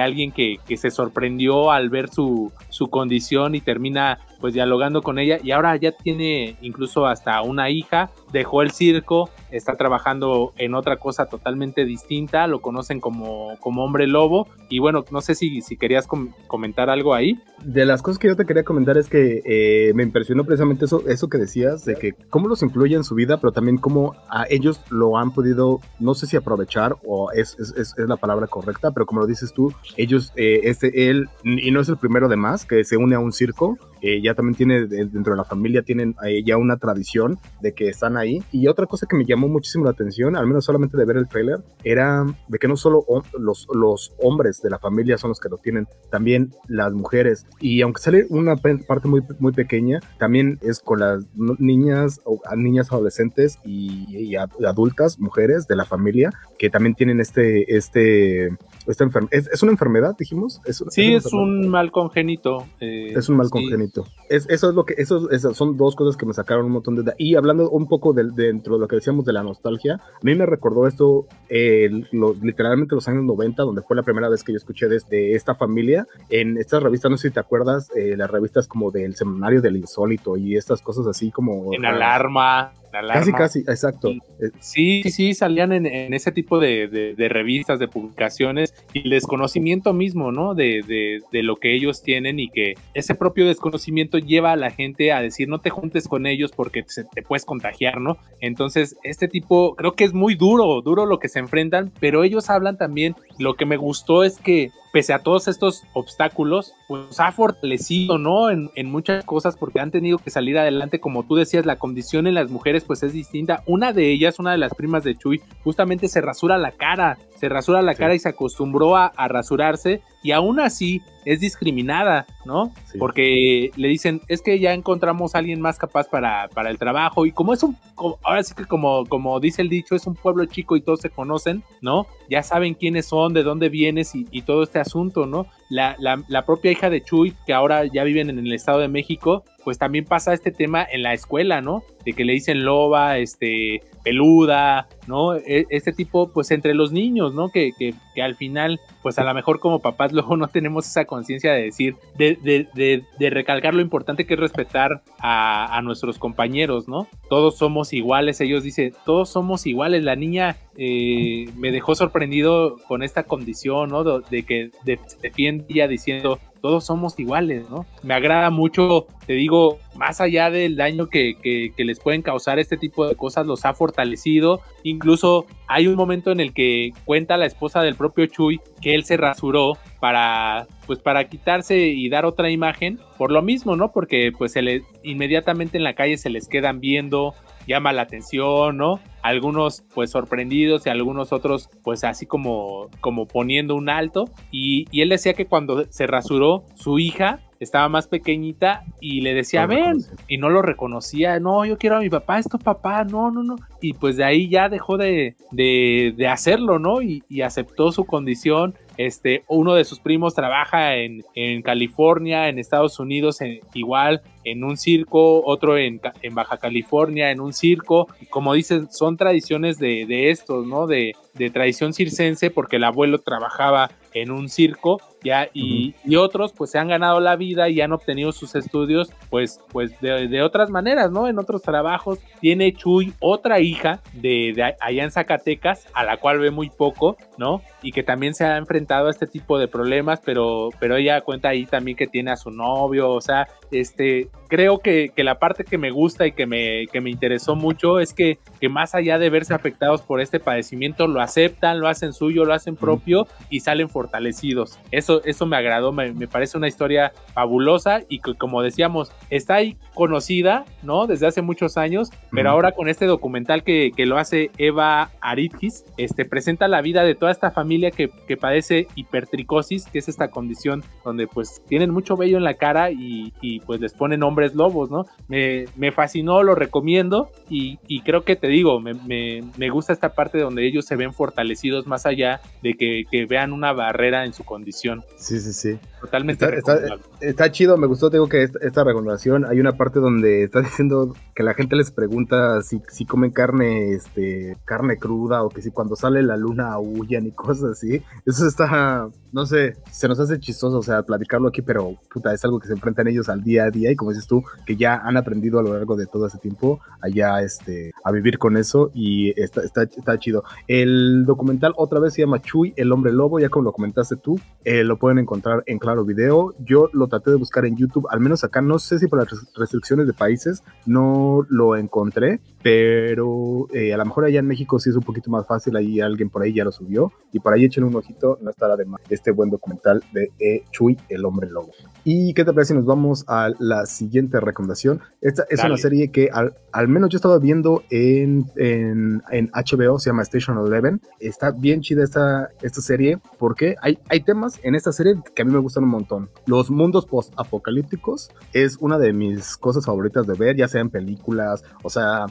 alguien que, se sorprendió al ver su, su condición y termina pues dialogando con ella y ahora ya tiene incluso hasta una hija, dejó el circo, está trabajando en otra cosa totalmente distinta, lo conocen como, como hombre lobo y bueno, no sé si, si querías comentar algo ahí. De las cosas que yo te quería comentar es que eh, me impresionó precisamente eso, eso que decías, de que cómo los influye en su vida, pero también cómo a ellos lo han podido, no sé si aprovechar o es, es, es, la palabra correcta, pero como lo dices tú, ellos, eh, este, él, y no es el primero de más, que se une a un circo, eh, ya también tiene dentro de la familia, tienen eh, ya una tradición de que están ahí. Y otra cosa que me llamó muchísimo la atención, al menos solamente de ver el trailer, era de que no solo los, los hombres de la familia son los que lo tienen, también las mujeres. Y aunque sale una parte muy, muy pequeña, también es con las niñas, niñas adolescentes y, adultas, mujeres de la familia, que también tienen este, este, esta enfermedad. ¿Es, una enfermedad, dijimos? sí, es, un mal congénito. Eh, es un mal congénito es, eso es lo que, eso, son dos cosas que me sacaron un montón de... Y hablando un poco de, dentro de lo que decíamos de la nostalgia, a mí me recordó esto literalmente los años 90, donde fue la primera vez que yo escuché de, esta familia. En estas revistas, no sé si te acuerdas, eh, las revistas como del Seminario del Insólito y estas cosas así como... En Alarma. Casi, casi, exacto. Sí, sí, salían en, ese tipo de, revistas, de publicaciones y el desconocimiento mismo, ¿no? De, de, lo que ellos tienen y que ese propio desconocimiento lleva a la gente a decir no te juntes con ellos porque te, te puedes contagiar, ¿no? Entonces, este tipo, creo que es muy duro, duro lo que se enfrentan, pero ellos hablan también, lo que me gustó es que pese a todos estos obstáculos, pues ha fortalecido, ¿no? En, muchas cosas porque han tenido que salir adelante, como tú decías, la condición en las mujeres pues es distinta. Una de ellas, una de las primas de Chuy, justamente se rasura la cara, se rasura la cara y se acostumbró a, a rasurarse y aún así es discriminada, ¿no? Porque le dicen, es que ya encontramos a alguien más capaz para, para el trabajo y como es un, ahora sí que como, como dice el dicho, es un pueblo chico y todos se conocen, ¿no? Ya saben quiénes son, de dónde vienes y, todo este asunto, ¿no? La, la, propia hija de Chuy, que ahora ya viven en el Estado de México, pues también pasa este tema en la escuela, ¿no? De que le dicen loba, este, peluda, ¿no? E, este tipo, pues entre los niños, ¿no? Que, que, que, al final, pues a lo mejor como papás luego no tenemos esa conciencia de decir, de, de, de, recalcar lo importante que es respetar a, a, nuestros compañeros, ¿no? Todos somos iguales, ellos dicen, todos somos iguales, la niña eh, me dejó sorprendido con esta condición, ¿no? De, que defiende diciendo, todos somos iguales, ¿no? Me agrada mucho, te digo, más allá del daño que, que, les pueden causar este tipo de cosas, los ha fortalecido. Incluso hay un momento en el que cuenta la esposa del propio Chuy que él se rasuró para pues para quitarse y dar otra imagen por lo mismo, ¿no? Porque pues inmediatamente en la calle se les quedan viendo, llama la atención, ¿no? Algunos pues sorprendidos y algunos otros pues así como, como poniendo un alto. Y, y él decía que cuando se rasuró su hija estaba más pequeñita y le decía, ven, y no lo reconocía, no, yo quiero a mi papá, esto papá, no, no, no. Y pues de ahí ya dejó de, de, de hacerlo, ¿no? Y, y, aceptó su condición este, uno de sus primos trabaja en, California, en Estados Unidos, igual en un circo, otro en, Baja California, en un circo. Como dicen, son tradiciones de, de estos, ¿no? De, de tradición circense, porque el abuelo trabajaba en un circo, ya, y, otros pues se han ganado la vida y han obtenido sus estudios, pues, pues de, otras maneras, ¿no? En otros trabajos. Tiene Chuy otra hija de, de allá en Zacatecas, a la cual ve muy poco, ¿no? Y que también se ha enfrentado a este tipo de problemas, pero, pero ella cuenta ahí también que tiene a su novio, o sea, este, creo que, que la parte que me gusta y que me, que me interesó mucho es que, que más allá de verse afectados por este padecimiento, lo aceptan, lo hacen suyo, lo hacen propio y salen fortalecidos. Eso eso, me agradó, me, parece una historia fabulosa y que, como decíamos, está ahí conocida, ¿no? Desde hace muchos años, pero ahora con este documental que, que, lo hace Eva Aridgis, este, presenta la vida de toda esta familia que, que, padece hipertricosis, que es esta condición donde pues tienen mucho vello en la cara y, y pues les ponen hombres lobos, ¿no? Me, me fascinó, lo recomiendo y, y creo que te digo, me, me, me gusta esta parte donde ellos se ven fortalecidos más allá de que, que vean una barrera en su condición. Sí, sí, sí. Totalmente. Está, está, chido, me gustó, digo que esta, esta, recomendación, hay una parte donde está diciendo que la gente les pregunta si, si comen carne, este, carne cruda o que si cuando sale la luna huyan y cosas así. Eso está, no sé, se nos hace chistoso, o sea, platicarlo aquí, pero puta, es algo que se enfrentan ellos al día a día y como dices tú, que ya han aprendido a lo largo de todo ese tiempo allá, este, a vivir con eso y está, está, está chido. El documental otra vez se llama Chuy, el hombre lobo, ya como lo comentaste tú, eh, lo pueden encontrar en Claro Video. Yo lo traté de buscar en YouTube, al menos acá, no sé si por las restricciones de países no lo encontré, pero eh, a lo mejor allá en México sí es un poquito más fácil, ahí alguien por ahí ya lo subió y por ahí echen un ojito, no estará de más este buen documental de e. Chuy, el hombre lobo. ¿Y qué te parece si nos vamos a la siguiente recomendación? Esta es una serie que al, al, menos yo estaba viendo en, en, en, HBO, se llama Station Eleven. Está bien chida esta, esta serie porque hay, hay temas en esta serie que a mí me gustan un montón. Los mundos post-apocalípticos es una de mis cosas favoritas de ver, ya sea en películas, o sea,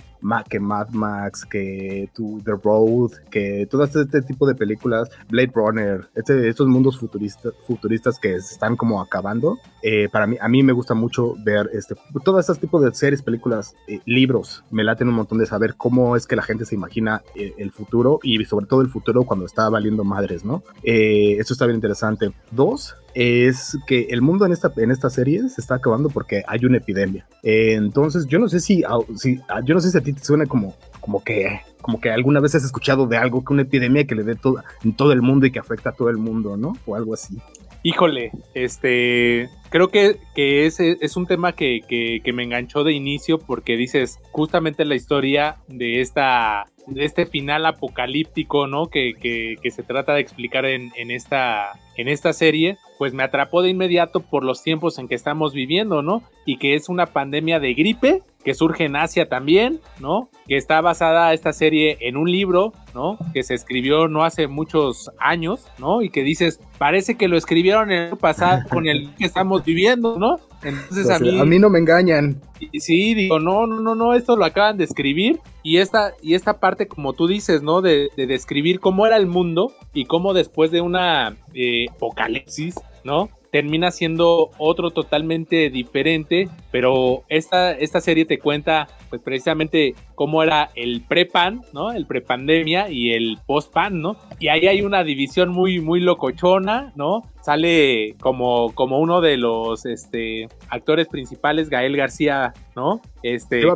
que Mad Max, que The Road, que todo este, tipo de películas, Blade Runner, este, estos mundos futuristas, futuristas que están como acabando. Eh, para mí, a mí me gusta mucho ver este, todo este tipo de series, películas, eh, libros. Me laten un montón de saber cómo es que la gente se imagina eh, el futuro y sobre todo el futuro cuando está valiendo madres, ¿no? esto está bien interesante. Dos, es que el mundo en esta, en esta serie se está acabando porque hay una epidemia. entonces, yo no sé si, si, yo no sé si a ti te suena como, como que como que alguna vez has escuchado de algo que una epidemia que le dé todo, en todo el mundo y que afecta a todo el mundo, ¿no? O algo así. Híjole, este, creo que, que ese es un tema que, que, me enganchó de inicio porque dices justamente la historia de esta este final apocalíptico, ¿no? Que, que se trata de explicar en, en, esta, en esta serie, pues me atrapó de inmediato por los tiempos en que estamos viviendo, ¿no? Y que es una pandemia de gripe que surge en Asia también, ¿no? Que está basada esta serie en un libro, ¿no? Que se escribió no hace muchos años, ¿no? Y que dices, parece que lo escribieron en el pasado con el que estamos viviendo, ¿no? Entonces a mí... A mí no me engañan. Sí, digo, no, no, no, no, esto lo acaban de escribir y esta, y esta parte, como tú dices, ¿no? De, de describir cómo era el mundo y cómo después de una eh, apocalipsis, ¿no? Termina siendo otro totalmente diferente, pero esta, esta serie te cuenta pues precisamente cómo era el pre-pan, ¿no? El pre-pandemia y el post-pan, ¿no? Y ahí hay una división muy, muy locochona, ¿no? Sale como, como uno de los este, actores principales, Gael García, ¿no? Este, te,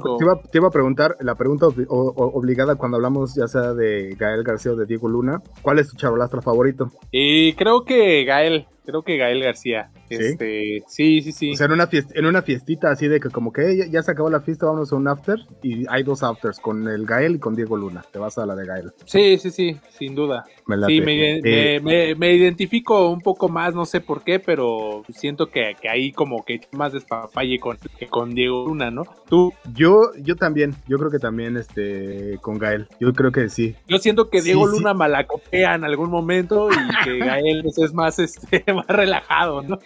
iba, a preguntar, la pregunta obligada cuando hablamos ya sea de Gael García o de Diego Luna, ¿cuál es tu charolastra favorito? Y creo que Gael, creo que Gael García. ¿Sí? Este, sí, sí, sí. O sea, en una, en una fiestita así de que como que ya, se acabó la fiesta, vamos a un after y hay dos afters, con el Gael y con Diego Luna. Te vas a la de Gael. Sí, sí, sí, sin duda. Me sí, eh, me, me, identifico un poco más, no sé por qué, pero siento que, que ahí como que más despapalle con, que con Diego Luna, ¿no? Tú. Yo, yo también, yo creo que también este, con Gael. Yo creo que sí. Yo siento que Diego Luna malacopea en algún momento y que Gael es más, este, más relajado, ¿no?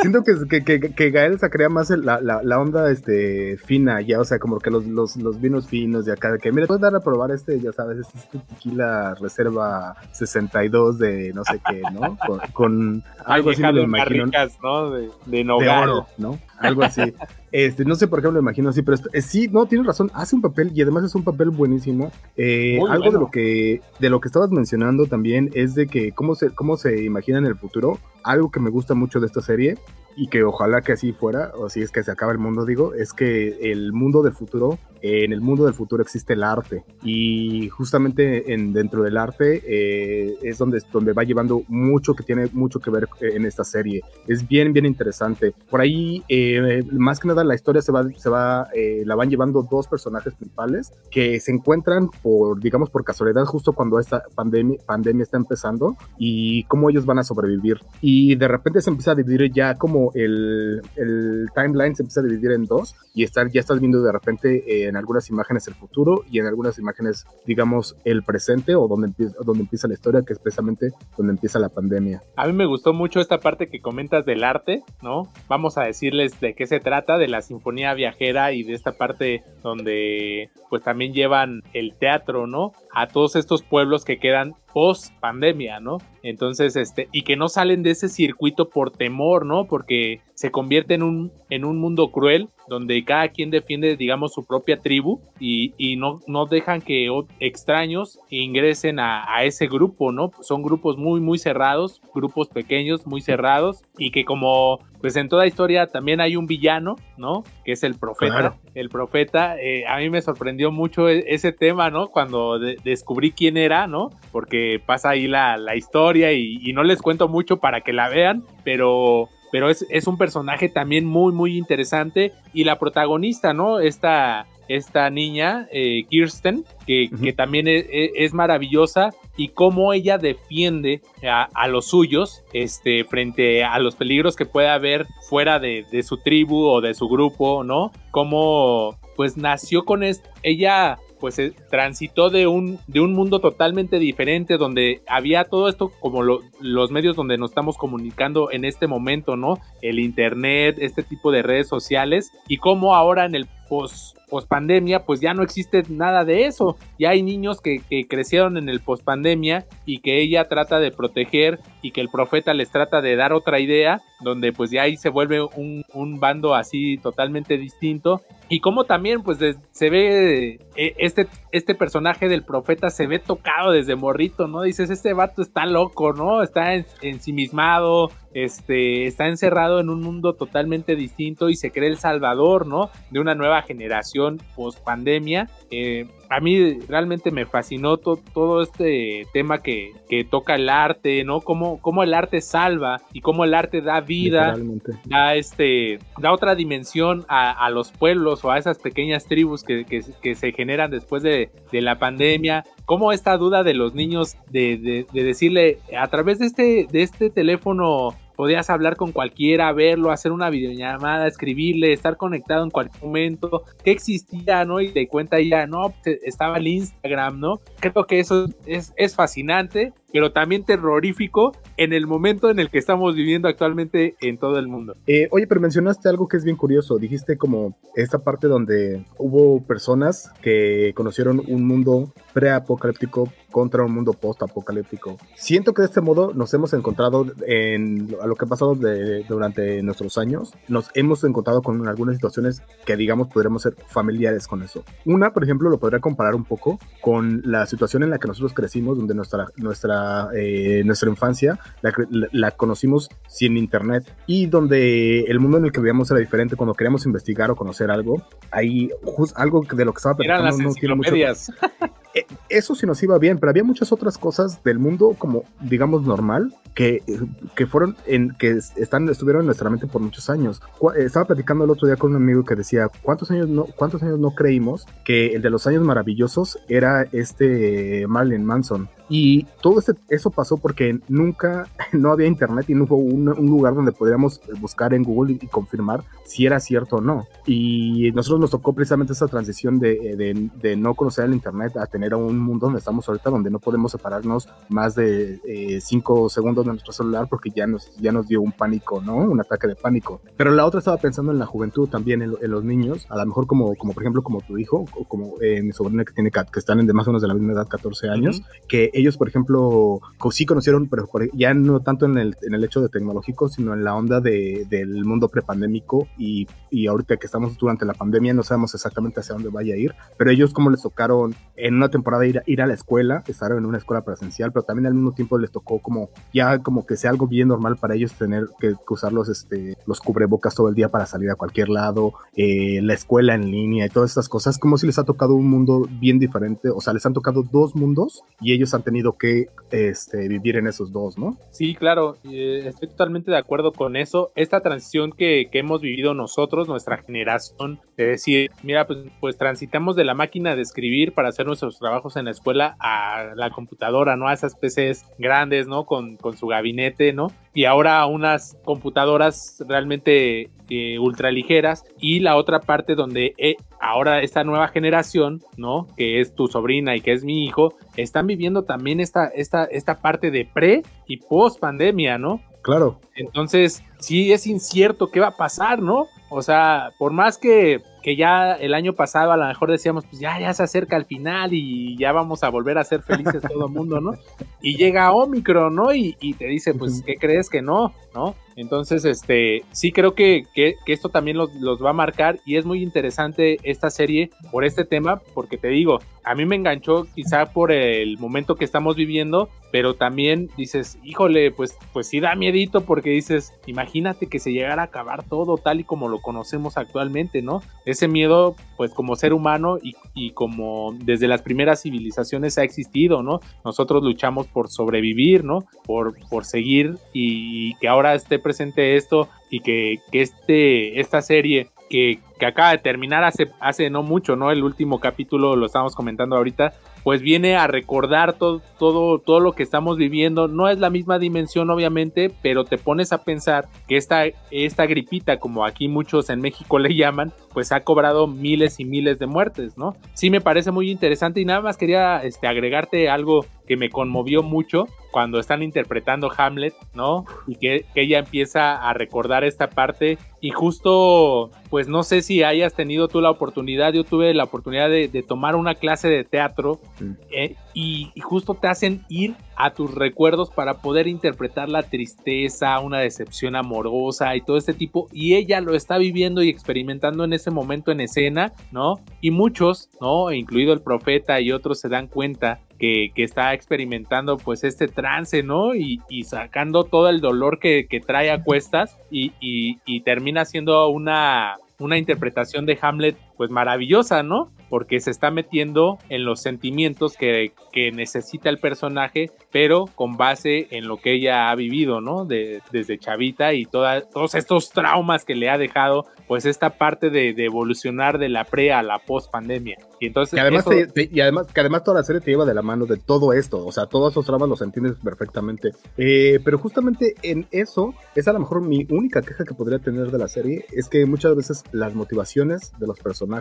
Siento que, que, que, Gael sacaría más la, la, onda este, fina, ya, o sea, como que los, los, los, vinos finos de acá, de que, mira, puedes dar a probar este, ya sabes, este, este tequila reserva 62 de no sé qué, ¿no? Con, algo así me lo imagino. ¿no? De, de, oro, ¿no? Algo así. Este, no sé por qué me lo imagino así, pero eh, sí, no, tienes razón, hace un papel y además es un papel buenísimo. Eh, algo de lo que de lo que estabas mencionando también es de que cómo se cómo se imagina en el futuro. Algo que me gusta mucho de esta serie y que ojalá que así fuera, o si es que se acaba el mundo, digo, es que el mundo del futuro en el mundo del futuro existe el arte y justamente en, dentro del arte eh, es donde, donde va llevando mucho que tiene mucho que ver eh, en esta serie. Es bien, bien interesante. Por ahí, eh, más que nada, la historia se va, se va, la van llevando dos personajes principales que se encuentran por, digamos, por casualidad justo cuando esta pandemia, pandemia está empezando y cómo ellos van a sobrevivir. Y de repente se empieza a dividir ya como el, el timeline se empieza a dividir en dos y estar, ya estás viendo de repente en algunas imágenes el futuro y en algunas imágenes, digamos, el presente o donde empieza, donde empieza la historia, que es precisamente donde empieza la pandemia. A mí me gustó mucho esta parte que comentas del arte, ¿no? Vamos a decirles de qué se trata, de la sinfonía viajera y de esta parte donde pues también llevan el teatro, ¿no? A todos estos pueblos que quedan post pandemia, ¿no? Entonces, este, y que no salen de ese circuito por temor, ¿no? Porque se convierte en un, en un mundo cruel donde cada quien defiende, digamos, su propia tribu y, y no, no dejan que extraños ingresen a, a, ese grupo, ¿no? Son grupos muy, muy cerrados, grupos pequeños, muy cerrados y que como pues en toda historia también hay un villano, ¿no? Que es el profeta. El profeta, eh, a mí me sorprendió mucho e, ese tema, ¿no? Cuando descubrí quién era, ¿no? Porque pasa ahí la, la historia y, y, no les cuento mucho para que la vean, pero, pero es, es, un personaje también muy, muy interesante. Y la protagonista, ¿no? Esta, esta niña, eh, Kirsten, que, que también es, es, maravillosa y cómo ella defiende a, a, los suyos este, frente a los peligros que puede haber fuera de, de su tribu o de su grupo, ¿no? Cómo pues nació con esto, ella pues eh, transitó de un, de un mundo totalmente diferente donde había todo esto como lo, los medios donde nos estamos comunicando en este momento, ¿no? El internet, este tipo de redes sociales y cómo ahora en el post, post pandemia pues ya no existe nada de eso. Ya hay niños que, que crecieron en el post pandemia y que ella trata de proteger y que el profeta les trata de dar otra idea donde pues ya ahí se vuelve un, un bando así totalmente distinto y como también pues se ve eh, este, este personaje del profeta se ve tocado desde morrito, ¿no? Dices, este vato está loco, ¿no? Está en, ensimismado, este, está encerrado en un mundo totalmente distinto y se cree el salvador, ¿no? De una nueva generación post pandemia. Eh, a mí realmente me fascinó to todo este tema que, que, toca el arte, ¿no? Cómo, cómo, el arte salva y cómo el arte da vida, da, este, da otra dimensión a, a, los pueblos o a esas pequeñas tribus que, que, que se generan después de, de, la pandemia. Cómo esta duda de los niños de, de, de decirle a través de este, de este teléfono podías hablar con cualquiera, verlo, hacer una videollamada, escribirle, estar conectado en cualquier momento, que existía, ¿no? Y te cuenta ya, no, estaba el Instagram, ¿no? Creo que eso es, es fascinante pero también terrorífico en el momento en el que estamos viviendo actualmente en todo el mundo. Eh, oye, pero mencionaste algo que es bien curioso. Dijiste como esta parte donde hubo personas que conocieron un mundo preapocalíptico contra un mundo postapocalíptico. Siento que de este modo nos hemos encontrado en a lo que ha pasado de, durante nuestros años. Nos hemos encontrado con algunas situaciones que digamos podríamos ser familiares con eso. Una, por ejemplo, lo podría comparar un poco con la situación en la que nosotros crecimos, donde nuestra, nuestra eh, nuestra infancia la, la, la, conocimos sin internet y donde el mundo en el que vivíamos era diferente cuando queríamos investigar o conocer algo. Ahí algo de lo que estaba platicando no tiene mucho. Eh, eso sí nos iba bien, pero había muchas otras cosas del mundo como digamos normal que, que fueron en que están estuvieron en nuestra mente por muchos años. Estaba platicando el otro día con un amigo que decía, ¿cuántos años no cuántos años no creímos que el de los años maravillosos era este Marilyn Manson? Y todo ese, eso pasó porque nunca, no había internet y no hubo un, un lugar donde podríamos buscar en Google y, y, confirmar si era cierto o no. Y nosotros nos tocó precisamente esa transición de, de, de, no conocer el internet a tener un mundo donde estamos ahorita, donde no podemos separarnos más de eh, cinco segundos de nuestro celular porque ya nos, ya nos dio un pánico, ¿no? Un ataque de pánico. Pero la otra estaba pensando en la juventud también, en, en los niños, a lo mejor como, como por ejemplo como tu hijo o como eh, mi sobrina que tiene que están en de más o menos de la misma edad, 14 años, uh -huh. que ellos, por ejemplo, sí conocieron, pero ya no tanto en el, en el hecho de tecnológico, sino en la onda de, del mundo prepandémico y, y ahorita que estamos durante la pandemia no sabemos exactamente hacia dónde vaya a ir, pero ellos como les tocaron en una temporada ir, ir a la escuela, estar en una escuela presencial, pero también al mismo tiempo les tocó como ya como que sea algo bien normal para ellos tener que, usar los, este, los cubrebocas todo el día para salir a cualquier lado, eh, la escuela en línea y todas estas cosas, como si les ha tocado un mundo bien diferente, o sea, les han tocado dos mundos y ellos han tenido que este, vivir en esos dos, ¿no? Sí, claro, eh, estoy totalmente de acuerdo con eso. Esta transición que, que hemos vivido nosotros, nuestra generación, de decir, mira, pues, pues transitamos de la máquina de escribir para hacer nuestros trabajos en la escuela a la computadora, ¿no? A esas PCs grandes, ¿no? Con, con su gabinete, ¿no? Y ahora unas computadoras realmente eh, ultra ligeras y la otra parte donde eh, ahora esta nueva generación, ¿no? Que es tu sobrina y que es mi hijo, están viviendo también esta, esta, esta parte de pre y post pandemia, ¿no? Claro. Entonces, sí es incierto qué va a pasar, ¿no? O sea, por más que, que ya el año pasado a lo mejor decíamos, pues ya, ya se acerca al final y ya vamos a volver a ser felices todo el mundo, ¿no? Y llega Omicron, ¿no? Y, y te dice, pues, ¿qué crees que no? ¿No? Entonces, este, sí creo que, que, esto también los, los, va a marcar y es muy interesante esta serie por este tema, porque te digo, a mí me enganchó quizá por el momento que estamos viviendo, pero también dices, híjole, pues, pues sí da miedito porque dices, imagínate que se llegara a acabar todo tal y como lo conocemos actualmente, ¿no? Ese miedo, pues como ser humano y, y como desde las primeras civilizaciones ha existido, ¿no? Nosotros luchamos por sobrevivir, ¿no? Por, por seguir y que ahora esté presente esto y que, que este, esta serie que, que, acaba de terminar hace, hace no mucho, ¿no? El último capítulo lo estamos comentando ahorita, pues viene a recordar todo, todo, todo lo que estamos viviendo. No es la misma dimensión, obviamente, pero te pones a pensar que esta, esta gripita, como aquí muchos en México le llaman, pues ha cobrado miles y miles de muertes, ¿no? Sí me parece muy interesante y nada más quería este, agregarte algo que me conmovió mucho cuando están interpretando Hamlet, ¿no? Y que, que, ella empieza a recordar esta parte y justo, pues no sé si hayas tenido tú la oportunidad, yo tuve la oportunidad de, de tomar una clase de teatro mm. eh, y, y, justo te hacen ir a tus recuerdos para poder interpretar la tristeza, una decepción amorosa y todo este tipo y ella lo está viviendo y experimentando en ese momento en escena, ¿no? Y muchos, ¿no? Incluido el profeta y otros se dan cuenta que, que, está experimentando pues este trance, ¿no? Y, y sacando todo el dolor que, que trae a cuestas y, y, termina siendo una, una interpretación de Hamlet pues maravillosa, ¿no? Porque se está metiendo en los sentimientos que, que necesita el personaje, pero con base en lo que ella ha vivido, ¿no? De, desde chavita y toda, todos estos traumas que le ha dejado, pues esta parte de, de evolucionar de la pre a la post pandemia. Y entonces... Que además, te, y además, que además toda la serie te lleva de la mano de todo esto, o sea, todos esos traumas los entiendes perfectamente. Eh, pero justamente en eso, es a lo mejor mi única queja que podría tener de la serie, es que muchas veces las motivaciones de los personajes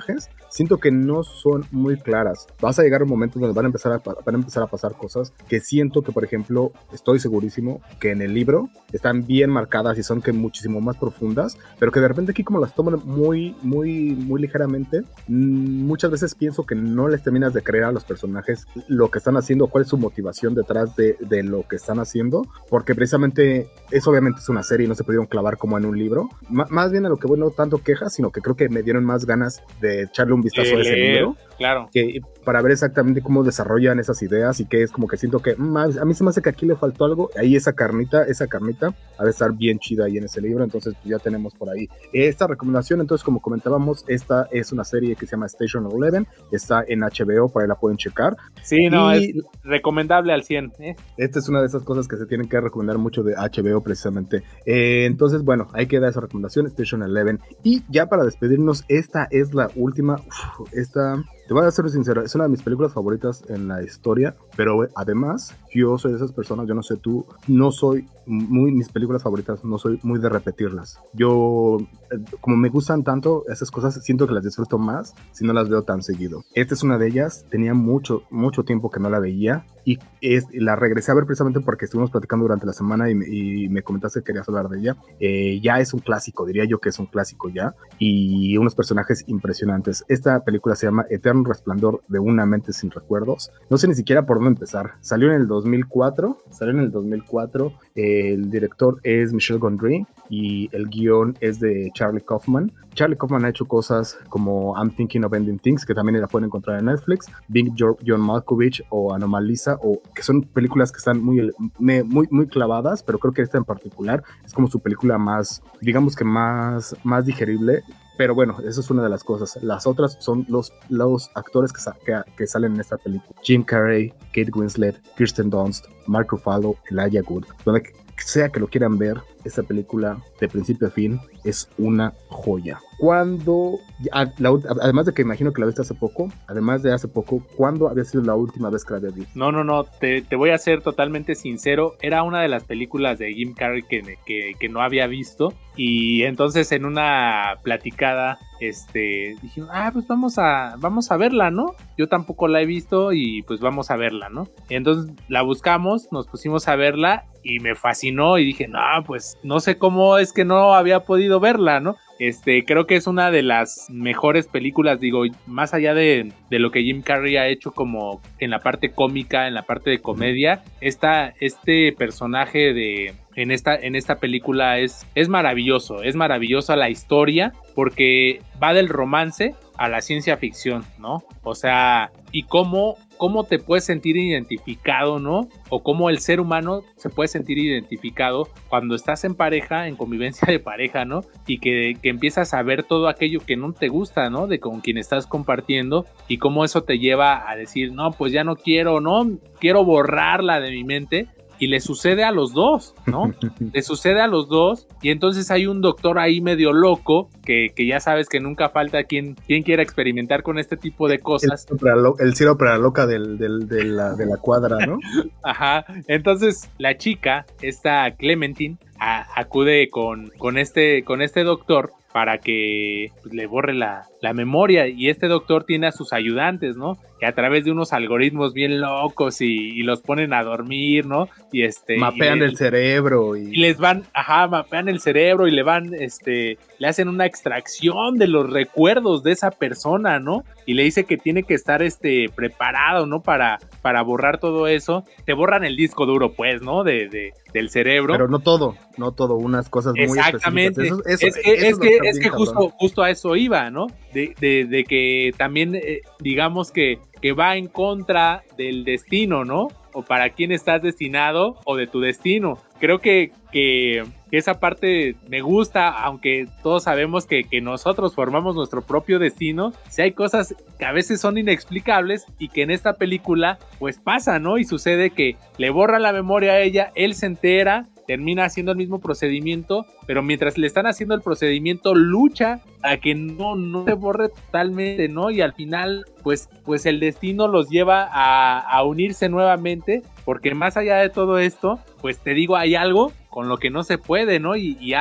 siento que no son muy claras. Vas a llegar a un momento donde van a empezar a, van a, empezar a pasar cosas que siento que, por ejemplo, estoy segurísimo que en el libro están bien marcadas y son que muchísimo más profundas, pero que de repente aquí como las toman muy, muy, muy ligeramente, mm, muchas veces pienso que no les terminas de creer a los personajes lo que están haciendo, cuál es su motivación detrás de, de lo que están haciendo, porque precisamente eso obviamente es una serie y no se pudieron clavar como en un libro. M más bien a lo que bueno, no tanto quejas, sino que creo que me dieron más ganas de echarle un vistazo a ese libro. Claro. Que, para ver exactamente cómo desarrollan esas ideas y que es como que siento que mm, a mí se me hace que aquí le faltó algo. Ahí esa carnita, esa carnita ha de estar bien chida ahí en ese libro. Entonces pues ya tenemos por ahí esta recomendación. Entonces, como comentábamos, esta es una serie que se llama Station Eleven. Está en HBO, por ahí la pueden checar. Sí, no, y es recomendable al 100. ¿eh? Esta es una de esas cosas que se tienen que recomendar mucho de HBO precisamente. Eh, entonces, bueno, ahí queda esa recomendación, Station Eleven. Y ya para despedirnos, esta es la última. Uf, esta te voy a ser sincero, es una de mis películas favoritas en la historia, pero además yo soy de esas personas, yo no sé tú, no soy muy, mis películas favoritas, no soy muy de repetirlas. Yo, como me gustan tanto esas cosas, siento que las disfruto más si no las veo tan seguido. Esta es una de ellas, tenía mucho, mucho tiempo que no la veía y es, la regresé a ver precisamente porque estuvimos platicando durante la semana y me, y me comentaste que querías hablar de ella. Eh, ya es un clásico, diría yo que es un clásico ya, y unos personajes impresionantes. Esta película se llama Eterno resplandor de una mente sin recuerdos. No sé ni siquiera por dónde empezar. Salió en el 2004, salió en el 2004. el director es Michel Gondry y el guion es de Charlie Kaufman. Charlie Kaufman ha hecho cosas como I'm Thinking of Ending Things, que también la pueden encontrar en Netflix, Big John Malkovich o Anomalisa, o que son películas que están muy, muy, muy clavadas, pero creo que esta en particular es como su película más, digamos que más, más digerible. Pero bueno, eso es una de las cosas. Las otras son los, los actores que, que, salen en esta película. Jim Carrey, Kate Winslet, Kirsten Dunst, Mark Ruffalo, Elijah Wood. Sea que lo quieran ver, esta película de principio a fin es una joya. Cuando, además de que imagino que la viste hace poco, además de hace poco, ¿cuándo había sido la última vez que la habías visto? No, no, no, te, voy a ser totalmente sincero, era una de las películas de Jim Carrey que, que, no había visto y entonces en una platicada este dije, ah, pues vamos a vamos a verla, ¿no? Yo tampoco la he visto y pues vamos a verla, ¿no? Entonces la buscamos, nos pusimos a verla y me fascinó y dije, no, pues no sé cómo es que no había podido verla, ¿no? Este, creo que es una de las mejores películas, digo, más allá de, lo que Jim Carrey ha hecho como en la parte cómica, en la parte de comedia, esta, este personaje de, en esta, en esta película es, es maravilloso, es maravillosa la historia porque va del romance a la ciencia ficción, ¿no? O sea, y cómo, cómo te puedes sentir identificado, ¿no? O cómo el ser humano se puede sentir identificado cuando estás en pareja, en convivencia de pareja, ¿no? Y que, que empiezas a ver todo aquello que no te gusta, ¿no? De con quien estás compartiendo y cómo eso te lleva a decir, no, pues ya no quiero, ¿no? Quiero borrarla de mi mente y le sucede a los dos, ¿no? le sucede a los dos y entonces hay un doctor ahí medio loco que, ya sabes que nunca falta quien, quien quiera experimentar con este tipo de cosas. El cielo para la loca de, la, de la cuadra, ¿no? Ajá, entonces la chica, esta Clementine, acude con, con, este, con este doctor para que pues, le borre la, la, memoria y este doctor tiene a sus ayudantes, ¿no? Que a través de unos algoritmos bien locos y, los ponen a dormir, ¿no? Y este... Mapean el cerebro y... y... les van, ajá, mapean el cerebro y le van, este, le hacen una extracción de los recuerdos de esa persona, ¿no? Y le dice que tiene que estar, este, preparado, ¿no? Para, para borrar todo eso. Te borran el disco duro, pues, ¿no? De, de del cerebro. Pero no todo, no todo, unas cosas muy Exactamente. es que, es que, es que justo, justo a eso iba, ¿no? De, de, de que también, eh, digamos que, que va en contra del destino, ¿no? O para quién estás destinado o de tu destino. Creo que, que, esa parte me gusta, aunque todos sabemos que, que, nosotros formamos nuestro propio destino. Si hay cosas que a veces son inexplicables y que en esta película pues pasa, ¿no? Y sucede que le borra la memoria a ella, él se entera, termina haciendo el mismo procedimiento, pero mientras le están haciendo el procedimiento lucha a que no, no se borre totalmente, ¿no? Y al final, pues, pues el destino los lleva a, unirse nuevamente, porque más allá de todo esto, pues te digo, hay algo con lo que no se puede, ¿no? Y, y,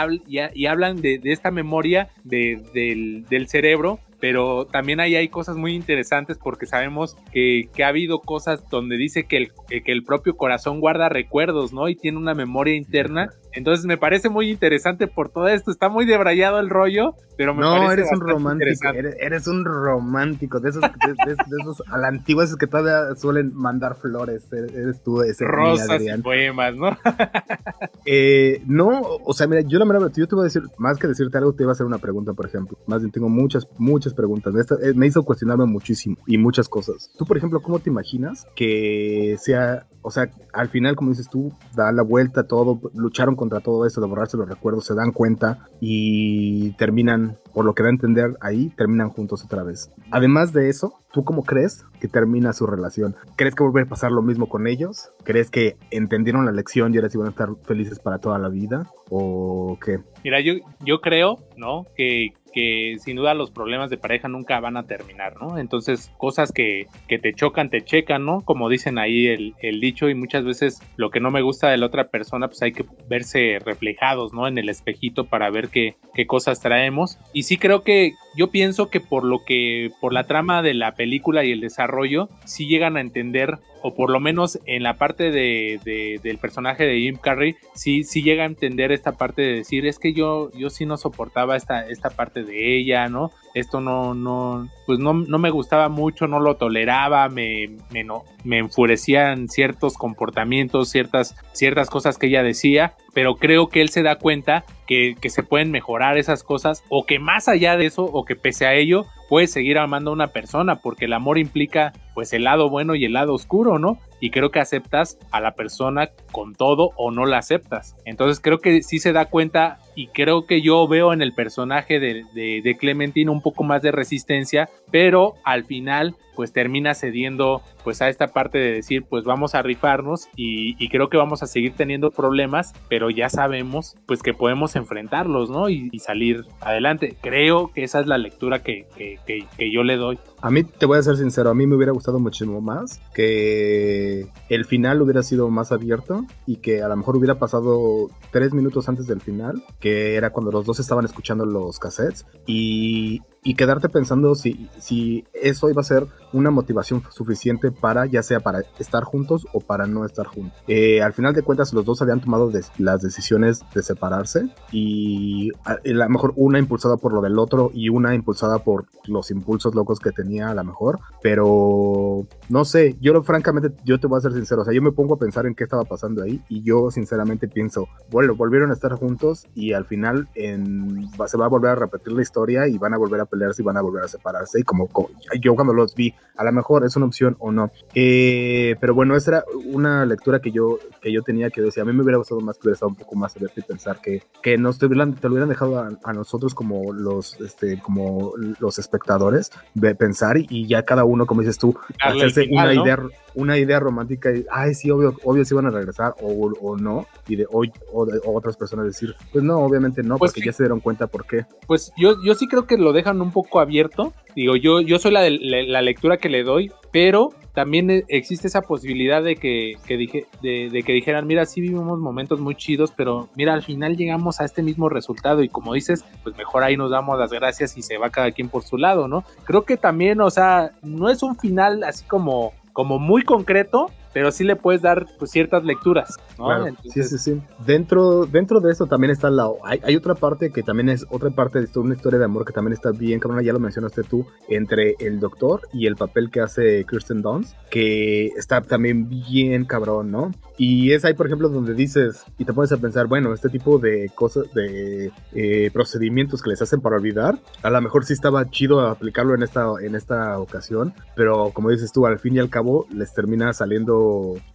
hablan de, esta memoria del, del cerebro pero también ahí hay cosas muy interesantes porque sabemos que, ha habido cosas donde dice que el, que el propio corazón guarda recuerdos, ¿no? Y tiene una memoria interna. Entonces me parece muy interesante por todo esto. Está muy debrayado el rollo, pero me no, eres un romántico, eres, un romántico, de esos, de, esos a la antigua esos que todavía suelen mandar flores. Eres tú ese Rosas y poemas, ¿no? eh, no, o sea, mira, yo la verdad, yo te voy a decir, más que decirte algo, te iba a hacer una pregunta, por ejemplo. Más bien tengo muchas, muchas preguntas. Eh, me hizo cuestionarme muchísimo y muchas cosas. Tú, por ejemplo, ¿cómo te imaginas que sea, o sea, al final, como dices tú, da la vuelta todo, lucharon contra todo esto de borrarse los recuerdos, se dan cuenta y terminan, por lo que da a entender ahí, terminan juntos otra vez. Además de eso, ¿tú cómo crees que termina su relación? ¿Crees que vuelve a pasar lo mismo con ellos? ¿Crees que entendieron la lección y ahora sí van a estar felices para toda la vida? ¿O qué? Mira, yo, yo creo, ¿no? Que, que sin duda los problemas de pareja nunca van a terminar, ¿no? Entonces, cosas que, que te chocan, te checan, ¿no? Como dicen ahí el, el, dicho, y muchas veces lo que no me gusta de la otra persona, pues hay que verse reflejados, ¿no? En el espejito para ver qué, qué cosas traemos. Y sí creo que yo pienso que por lo que, por la trama de la película y el desarrollo, sí llegan a entender o por lo menos en la parte de, del personaje de Jim Carrey, sí, sí llega a entender esta parte de decir, es que yo, yo sí no soportaba esta, esta parte de ella, ¿no? Esto no, no, pues no, no me gustaba mucho, no lo toleraba, me, me, no, me enfurecían ciertos comportamientos, ciertas, ciertas cosas que ella decía, pero creo que él se da cuenta que, que, se pueden mejorar esas cosas o que más allá de eso o que pese a ello puedes seguir amando a una persona porque el amor implica pues el lado bueno y el lado oscuro, ¿no? Y creo que aceptas a la persona con todo o no la aceptas. Entonces creo que sí se da cuenta y creo que yo veo en el personaje de, de, Clementine un poco más de resistencia, pero al final pues termina cediendo pues a esta parte de decir pues vamos a rifarnos y, creo que vamos a seguir teniendo problemas pero ya sabemos pues que podemos enfrentarlos no y, salir adelante creo que esa es la lectura que, que, que, yo le doy a mí te voy a ser sincero a mí me hubiera gustado muchísimo más que el final hubiera sido más abierto y que a lo mejor hubiera pasado tres minutos antes del final que era cuando los dos estaban escuchando los cassettes y, y quedarte pensando si, si eso iba a ser una motivación suficiente para, ya sea para estar juntos o para no estar juntos. Eh, al final de cuentas, los dos habían tomado de, las decisiones de separarse y a, a lo mejor una impulsada por lo del otro y una impulsada por los impulsos locos que tenía a lo mejor, pero no sé, yo francamente, yo te voy a ser sincero, o sea, yo me pongo a pensar en qué estaba pasando ahí y yo sinceramente pienso, bueno, volvieron a estar juntos y al final en, se va a volver a repetir la historia y van a volver a pelearse y van a volver a separarse y como, como yo cuando los vi, a lo mejor es una opción o no. Eh, pero bueno, esa era una lectura que yo, que yo tenía que decir, a mí me hubiera gustado más que hubiera estado un poco más abierto y pensar que, que nos te hubieran, te lo hubieran dejado a, a, nosotros como los, este, como los espectadores de pensar y, y ya cada uno, como dices tú, hacerse final, una ¿no? idea una idea romántica y, ay, sí, obvio, obvio sí van a regresar o, o no, y de hoy o, de, o otras personas decir, pues no, obviamente no, pues porque que, ya se dieron cuenta por qué. Pues yo, yo sí creo que lo dejan un poco abierto, digo, yo, yo soy la, de, la, la lectura que le doy, pero también existe esa posibilidad de que, que dije, de, de, que dijeran, mira, sí vivimos momentos muy chidos, pero mira, al final llegamos a este mismo resultado y como dices, pues mejor ahí nos damos las gracias y se va cada quien por su lado, ¿no? Creo que también, o sea, no es un final así como como muy concreto, pero sí le puedes dar pues, ciertas lecturas. ¿no? Claro, Entonces... Sí, sí, sí. Dentro, dentro de eso también está la. Hay, hay, otra parte que también es otra parte de esto, una historia de amor que también está bien, cabrón, ya lo mencionaste tú, entre el doctor y el papel que hace Kirsten Dunst, que está también bien cabrón, ¿no? Y es ahí, por ejemplo, donde dices y te pones a pensar, bueno, este tipo de cosas, de eh, procedimientos que les hacen para olvidar, a lo mejor sí estaba chido aplicarlo en esta, en esta ocasión, pero como dices tú, al fin y al cabo les termina saliendo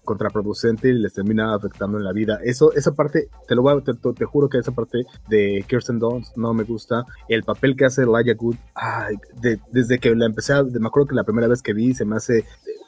contraproducente y les termina afectando en la vida. Eso, esa parte, te lo voy a, te, te, juro que esa parte de Kirsten Dunst no me gusta. El papel que hace Elijah Good, ay, de, desde que la empecé, a, me acuerdo que la primera vez que vi se me hace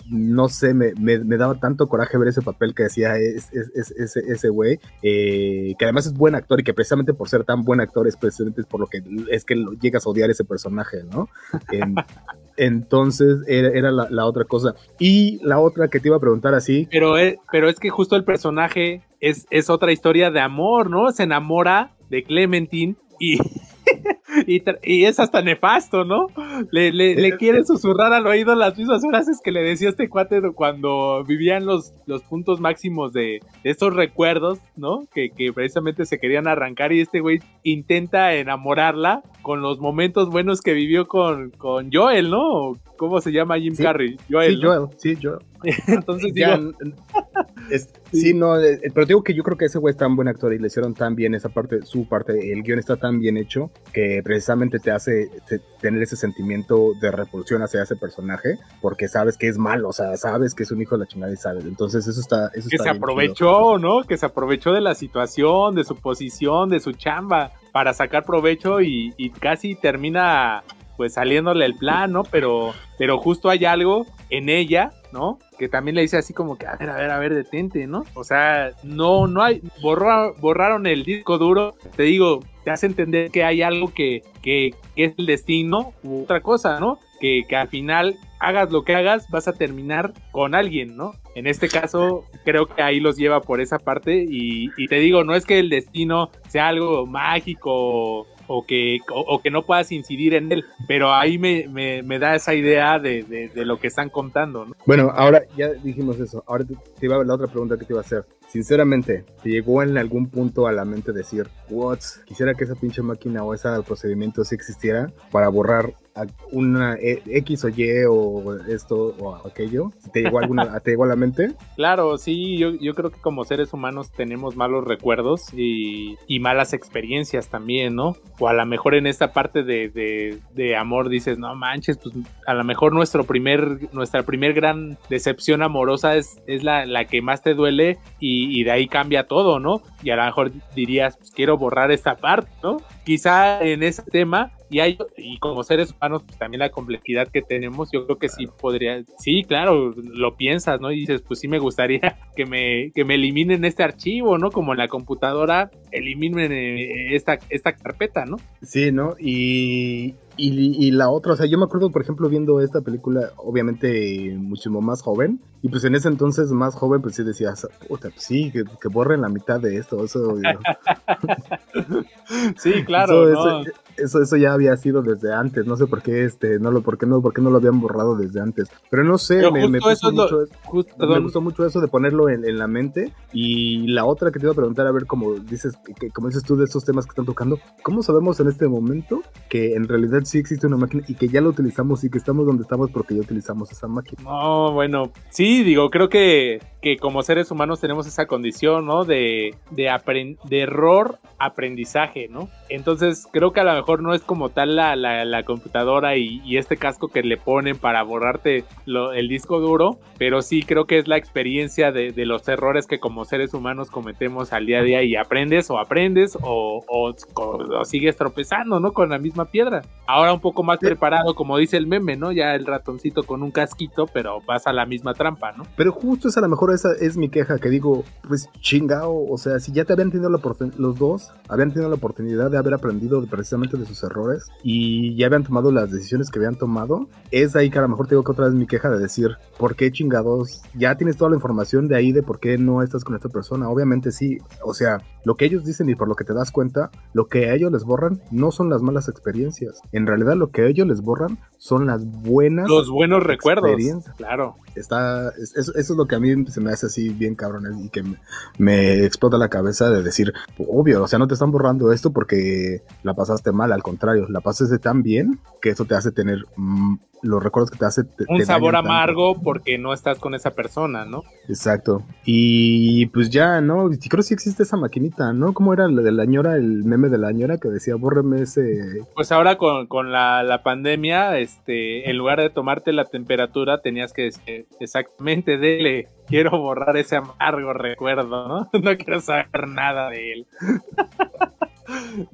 no sé, me, me, daba tanto coraje ver ese papel que hacía ese es, es, ese güey, eh, que además es buen actor y que precisamente por ser tan buen actor es precisamente por lo que es que llegas a odiar ese personaje, ¿no? En, entonces era, la, otra cosa. Y la otra que te iba a preguntar así. Pero es, pero es que justo el personaje es, es otra historia de amor, ¿no? Se enamora de Clementine y y, y, es hasta nefasto, ¿no? Le, le, le, quiere susurrar al oído las mismas frases que le decía este cuate cuando vivían los, los puntos máximos de, de estos recuerdos, ¿no? Que, que, precisamente se querían arrancar y este güey intenta enamorarla con los momentos buenos que vivió con, con Joel, ¿no? ¿Cómo se llama Jim sí, Carrey? Joel. Sí, ¿no? Joel, sí, Joel. Entonces ya, digo... es, sí. no, eh, pero digo que yo creo que ese güey es tan buen actor y le hicieron tan bien esa parte, su parte, el guion está tan bien hecho que precisamente te hace te, tener ese sentimiento de repulsión hacia ese personaje porque sabes que es malo, o sea, sabes que es un hijo de la chingada y sabes. Entonces eso está... Eso que está se aprovechó, ¿no? Que se aprovechó de la situación, de su posición, de su chamba para sacar provecho y, y casi termina pues saliéndole el plan, ¿no? Pero, pero justo hay algo en ella, ¿no? Que también le dice así como que, a ver, a ver, a ver, detente, ¿no? O sea, no, no hay, borra, borraron el disco duro, te digo, te hace entender que hay algo que, que, que es el destino u otra cosa, ¿no? Que, que al final hagas lo que hagas, vas a terminar con alguien, ¿no? En este caso, creo que ahí los lleva por esa parte y, y te digo, no es que el destino sea algo mágico o que, o, que no puedas incidir en él. Pero ahí me, me, da esa idea de, de, lo que están contando. ¿no? Bueno, ahora ya dijimos eso. Ahora te, iba a la otra pregunta que te iba a hacer. Sinceramente, ¿te llegó en algún punto a la mente decir, what, quisiera que esa pinche máquina o ese procedimiento sí existiera para borrar una e, X o Y o esto o aquello? ¿Te llegó, alguna, ¿te llegó a la mente? Claro, sí, yo, yo creo que como seres humanos tenemos malos recuerdos y, y, malas experiencias también, ¿no? O a lo mejor en esta parte de, de, de, amor dices, no manches, pues a lo mejor nuestro primer, nuestra primer gran decepción amorosa es, es la, la que más te duele y, y, de ahí cambia todo, ¿no? Y a lo mejor dirías, pues quiero borrar esta parte, ¿no? Quizá en ese tema y hay y como seres humanos pues también la complejidad que tenemos yo creo que sí podría sí claro lo piensas no y dices pues sí me gustaría que me que me eliminen este archivo no como en la computadora eliminen eh, esta esta carpeta no sí no y y, la otra, o sea, yo me acuerdo, por ejemplo, viendo esta película, obviamente muchísimo más joven, y pues en ese entonces más joven, pues sí decías, puta, pues sí, que, borren la mitad de esto, eso. sí, claro. Eso, eso, eso, ya había sido desde antes, no sé por qué, este, no lo, por qué no, por qué no lo habían borrado desde antes. Pero no sé, me, me, mucho, me gustó mucho eso de ponerlo en, en, la mente. Y la otra que te iba a preguntar, a ver, como dices, que, como dices tú de estos temas que están tocando, ¿cómo sabemos en este momento que en realidad sí existe una máquina y que ya la utilizamos y que estamos donde estamos porque ya utilizamos esa máquina. No, bueno, sí, digo, creo que, que como seres humanos tenemos esa condición, ¿no? De, de, de error aprendizaje, ¿no? Entonces creo que a lo mejor no es como tal la, la, computadora y, este casco que le ponen para borrarte el disco duro, pero sí creo que es la experiencia de, de, los errores que como seres humanos cometemos al día a día y aprendes o aprendes o, o, sigues tropezando, ¿no? Con la misma piedra. Ahora un poco más preparado, como dice el meme, ¿no? Ya el ratoncito con un casquito, pero vas a la misma trampa, ¿no? Pero justo esa a lo mejor esa es mi queja, que digo, pues chingao, o sea, si ya te habían tenido la los dos, habían tenido la oportunidad de haber aprendido precisamente de sus errores y ya habían tomado las decisiones que habían tomado, es ahí que a lo mejor tengo que otra vez mi queja de decir, ¿por qué chingados? Ya tienes toda la información de ahí de por qué no estás con esta persona. Obviamente sí, o sea, lo que ellos dicen y por lo que te das cuenta, lo que a ellos les borran no son las malas experiencias. En realidad lo que a ellos les borran son las buenas los buenos recuerdos claro está eso, es lo que a mí se me hace así bien cabrón y que me, explota la cabeza de decir obvio o sea no te están borrando esto porque la pasaste mal al contrario la pasaste tan bien que eso te hace tener mm, los recuerdos que te hace. un sabor amargo porque no estás con esa persona, ¿no? Exacto. Y pues ya, ¿no? Creo que sí existe esa maquinita, ¿no? ¿Cómo era la de la ñora, el meme de la ñora que decía, bórreme ese. Pues ahora con, con la, la, pandemia, este, en lugar de tomarte la temperatura, tenías que decir, exactamente, dele, quiero borrar ese amargo recuerdo, ¿no? No quiero saber nada de él.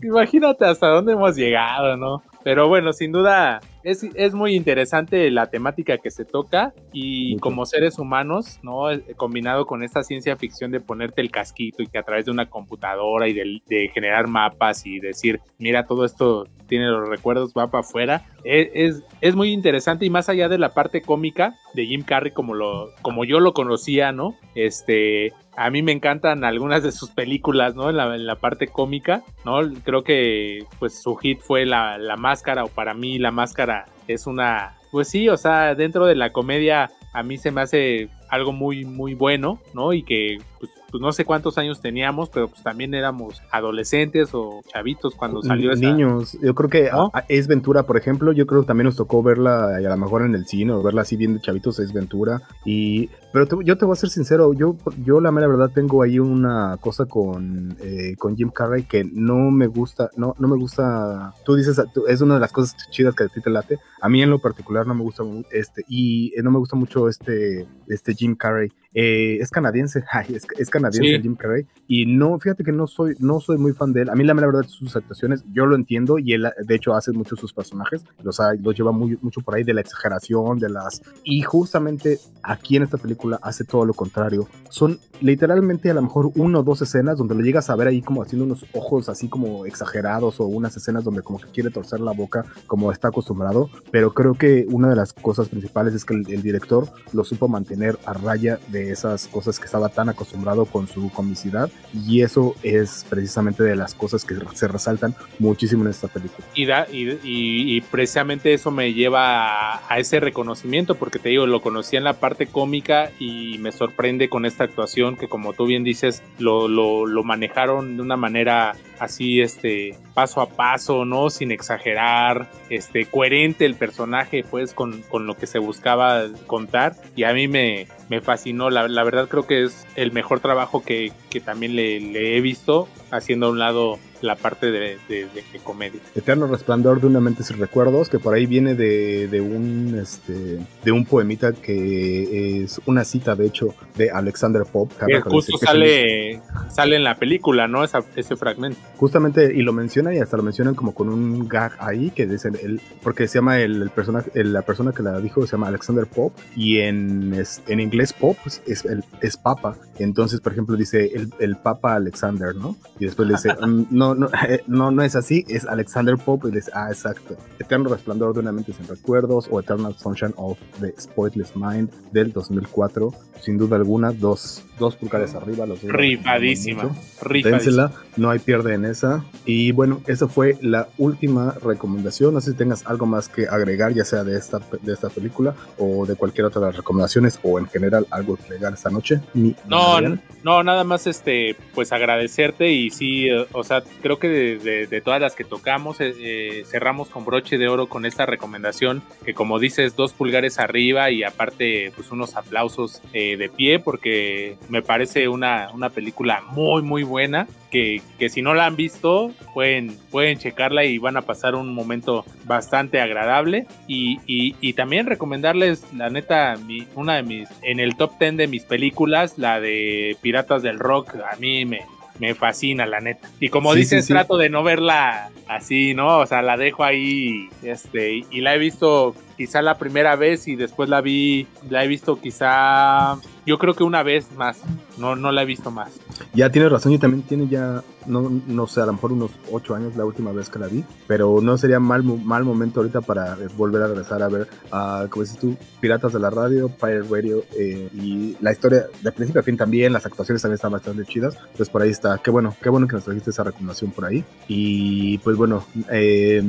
Imagínate hasta dónde hemos llegado, ¿no? Pero bueno, sin duda es, es, muy interesante la temática que se toca y como seres humanos, ¿no? Eh, combinado con esta ciencia ficción de ponerte el casquito y que a través de una computadora y de, generar mapas y decir, mira, todo esto tiene los recuerdos, va para afuera, e, es, es, muy interesante y más allá de la parte cómica de Jim Carrey como, lo, como yo lo conocía, ¿no? Este, a mí me encantan algunas de sus películas, ¿no? En la, en la parte cómica, ¿no? Creo que pues su hit fue la, la máscara o para mí la máscara es una, pues sí, o sea, dentro de la comedia a mí se me hace algo muy, muy bueno, ¿no? Y que pues, pues, no sé cuántos años teníamos, pero pues también éramos adolescentes o chavitos cuando salió esa... Niños, yo creo que es Ventura, por ejemplo, yo creo que también nos tocó verla a lo mejor en el cine o verla así bien de chavitos, es Ventura. Y, pero yo te voy a ser sincero, yo, yo la mera verdad tengo ahí una cosa con, eh, con Jim Carrey que no me gusta, no, no me gusta, tú dices, es una de las cosas chidas que a ti te late, a mí en lo particular no me gusta este, y no me gusta mucho este, este Jim Carrey. Eh, es canadiense, es, es canadiense Jim Carrey, y no, fíjate que no soy, no soy muy fan de él. A mí la, la verdad sus actuaciones, yo lo entiendo, y él de hecho hace mucho sus personajes, los, los lleva muy, mucho por ahí de la exageración, de las... Y justamente aquí en esta película hace todo lo contrario. Son literalmente a lo mejor uno o dos escenas donde lo llegas a ver ahí como haciendo unos ojos así como exagerados o unas escenas donde como que quiere torcer la boca como está acostumbrado, pero creo que una de las cosas principales es que el, el director lo supo mantener a raya de esas cosas que estaba tan acostumbrado con su comicidad y eso es precisamente de las cosas que se resaltan muchísimo en esta película. Y, da, y, precisamente eso me lleva a, ese reconocimiento porque te digo, lo conocí en la parte cómica y me sorprende con esta actuación que como tú bien dices, lo, lo, lo manejaron de una manera así, este, paso a paso, ¿no? Sin exagerar, este, coherente el personaje, pues, con, con lo que se buscaba contar. Y a mí me, me fascinó. La, la, verdad creo que es el mejor trabajo que, que también le, le, he visto, haciendo a un lado la parte de, de, comedia. Eterno resplandor de una mente sin recuerdos, que por ahí viene de, de, un este de un poemita que es una cita de hecho de Alexander Pope. Que justo sale, sale en la película, ¿no? Esa, ese fragmento. Justamente, y lo menciona y hasta lo mencionan como con un gag ahí, que dicen el, porque se llama el, personaje, la persona que la dijo se llama Alexander Pope, y en, en inglés Pope es, el, es papa. Entonces, por ejemplo, dice el, papa Alexander, ¿no? Y después le dice, mm, no, Eh, no, no, es así, es Alexander Pope y dice, ah, exacto. Eterno Resplandor de una mente sin recuerdos o Eternal Sunshine of the Spoitless Mind del 2004. Sin duda alguna, dos, dos pulgares arriba. Los rifadísima. Rifadísima. no hay pierde en esa. Y bueno, esa fue la última recomendación. No sé si tengas algo más que agregar, ya sea de esta, de esta película o de cualquier otra de las recomendaciones o en general algo que agregar esta noche. no, no, nada más este, pues agradecerte y sí, o sea, creo que de, todas las que tocamos eh, eh, cerramos con broche de oro con esta recomendación que como dices dos pulgares arriba y aparte pues unos aplausos eh, de pie porque me parece una, una película muy muy buena que, que, si no la han visto pueden, pueden checarla y van a pasar un momento bastante agradable y, y, también recomendarles la neta una de mis en el top 10 de mis películas la de Piratas del Rock a mí me, me fascina, la neta. Y como dices, trato de no verla así, ¿no? O sea, la dejo ahí, este, y la he visto quizá la primera vez y después la vi, la he visto quizá, yo creo que una vez más, no, no la he visto más. Ya tienes razón y también tiene ya, no, no sé, a lo mejor unos ocho años la última vez que la vi, pero no sería mal, mal momento ahorita para volver a regresar a ver, a, como dices tú, Piratas de la Radio, Pirate Radio, eh, y la historia de principio a fin también, las actuaciones también están bastante chidas, pues por ahí está, qué bueno, qué bueno que nos trajiste esa recomendación por ahí, y pues bueno, eh,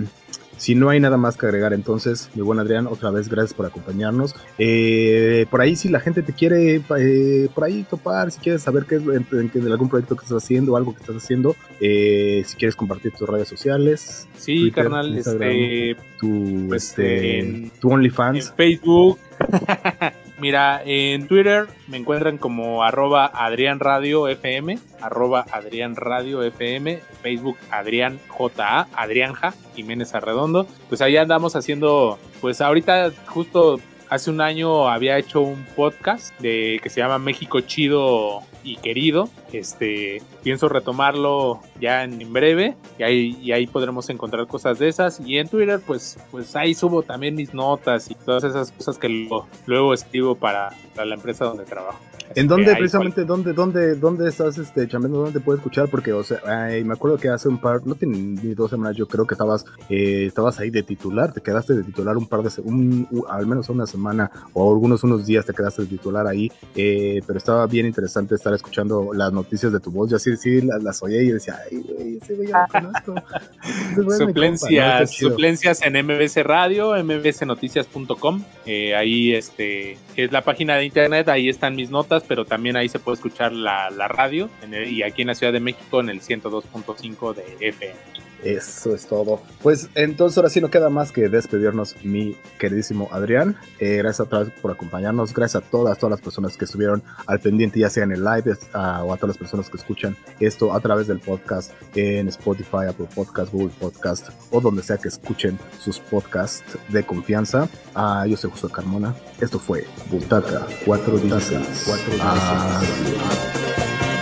si no hay nada más que agregar, entonces, mi buen Adrián, otra vez gracias por acompañarnos. Eh, por ahí, si la gente te quiere eh, por ahí topar, si quieres saber qué es en, algún proyecto que estás haciendo, algo que estás haciendo, eh, si quieres compartir tus redes sociales. Sí, carnal, este, tu, pues, este, tu OnlyFans. En Facebook. Mira, en Twitter me encuentran como arroba Adrián Radio FM, arroba Adrián Radio FM, Facebook Adrián JA, Adrianja, Jiménez Arredondo. Pues ahí andamos haciendo, pues ahorita justo hace un año había hecho un podcast de que se llama México Chido y Querido. Este, pienso retomarlo ya en, breve y ahí, podremos encontrar cosas de esas. Y en Twitter, pues, pues ahí subo también mis notas y todas esas cosas que luego escribo para, para la empresa donde trabajo. ¿En dónde, precisamente, dónde, dónde, dónde estás este, chambeando? ¿Dónde te puedes escuchar? Porque, o sea, me acuerdo que hace un par, no tiene ni dos semanas, yo creo que estabas, eh, estabas ahí de titular, te quedaste de titular un par de, un, al menos una semana o algunos unos días te quedaste de titular ahí, eh, pero estaba bien interesante estar escuchando las noticias de tu voz. Yo sí, sí, las, las oía y decía, ay, güey, ese güey ya lo conozco. suplencias, suplencias en MBC Radio, mbsnoticias.com, eh, ahí este, es la página de internet, ahí están mis notas pero también ahí se puede escuchar la, radio y aquí en la Ciudad de México en el 102.5 de FM. Eso es todo. Pues entonces ahora sí no queda más que despedirnos, mi queridísimo Adrián. Eh, gracias a todos por acompañarnos. Gracias a todas, todas las personas que estuvieron al pendiente, ya sea en el live o a todas las personas que escuchan esto a través del podcast en Spotify, Apple Podcast, Google Podcast o donde sea que escuchen sus podcasts de confianza. Ah, yo soy José Carmona. Esto fue Butaca 416. 416.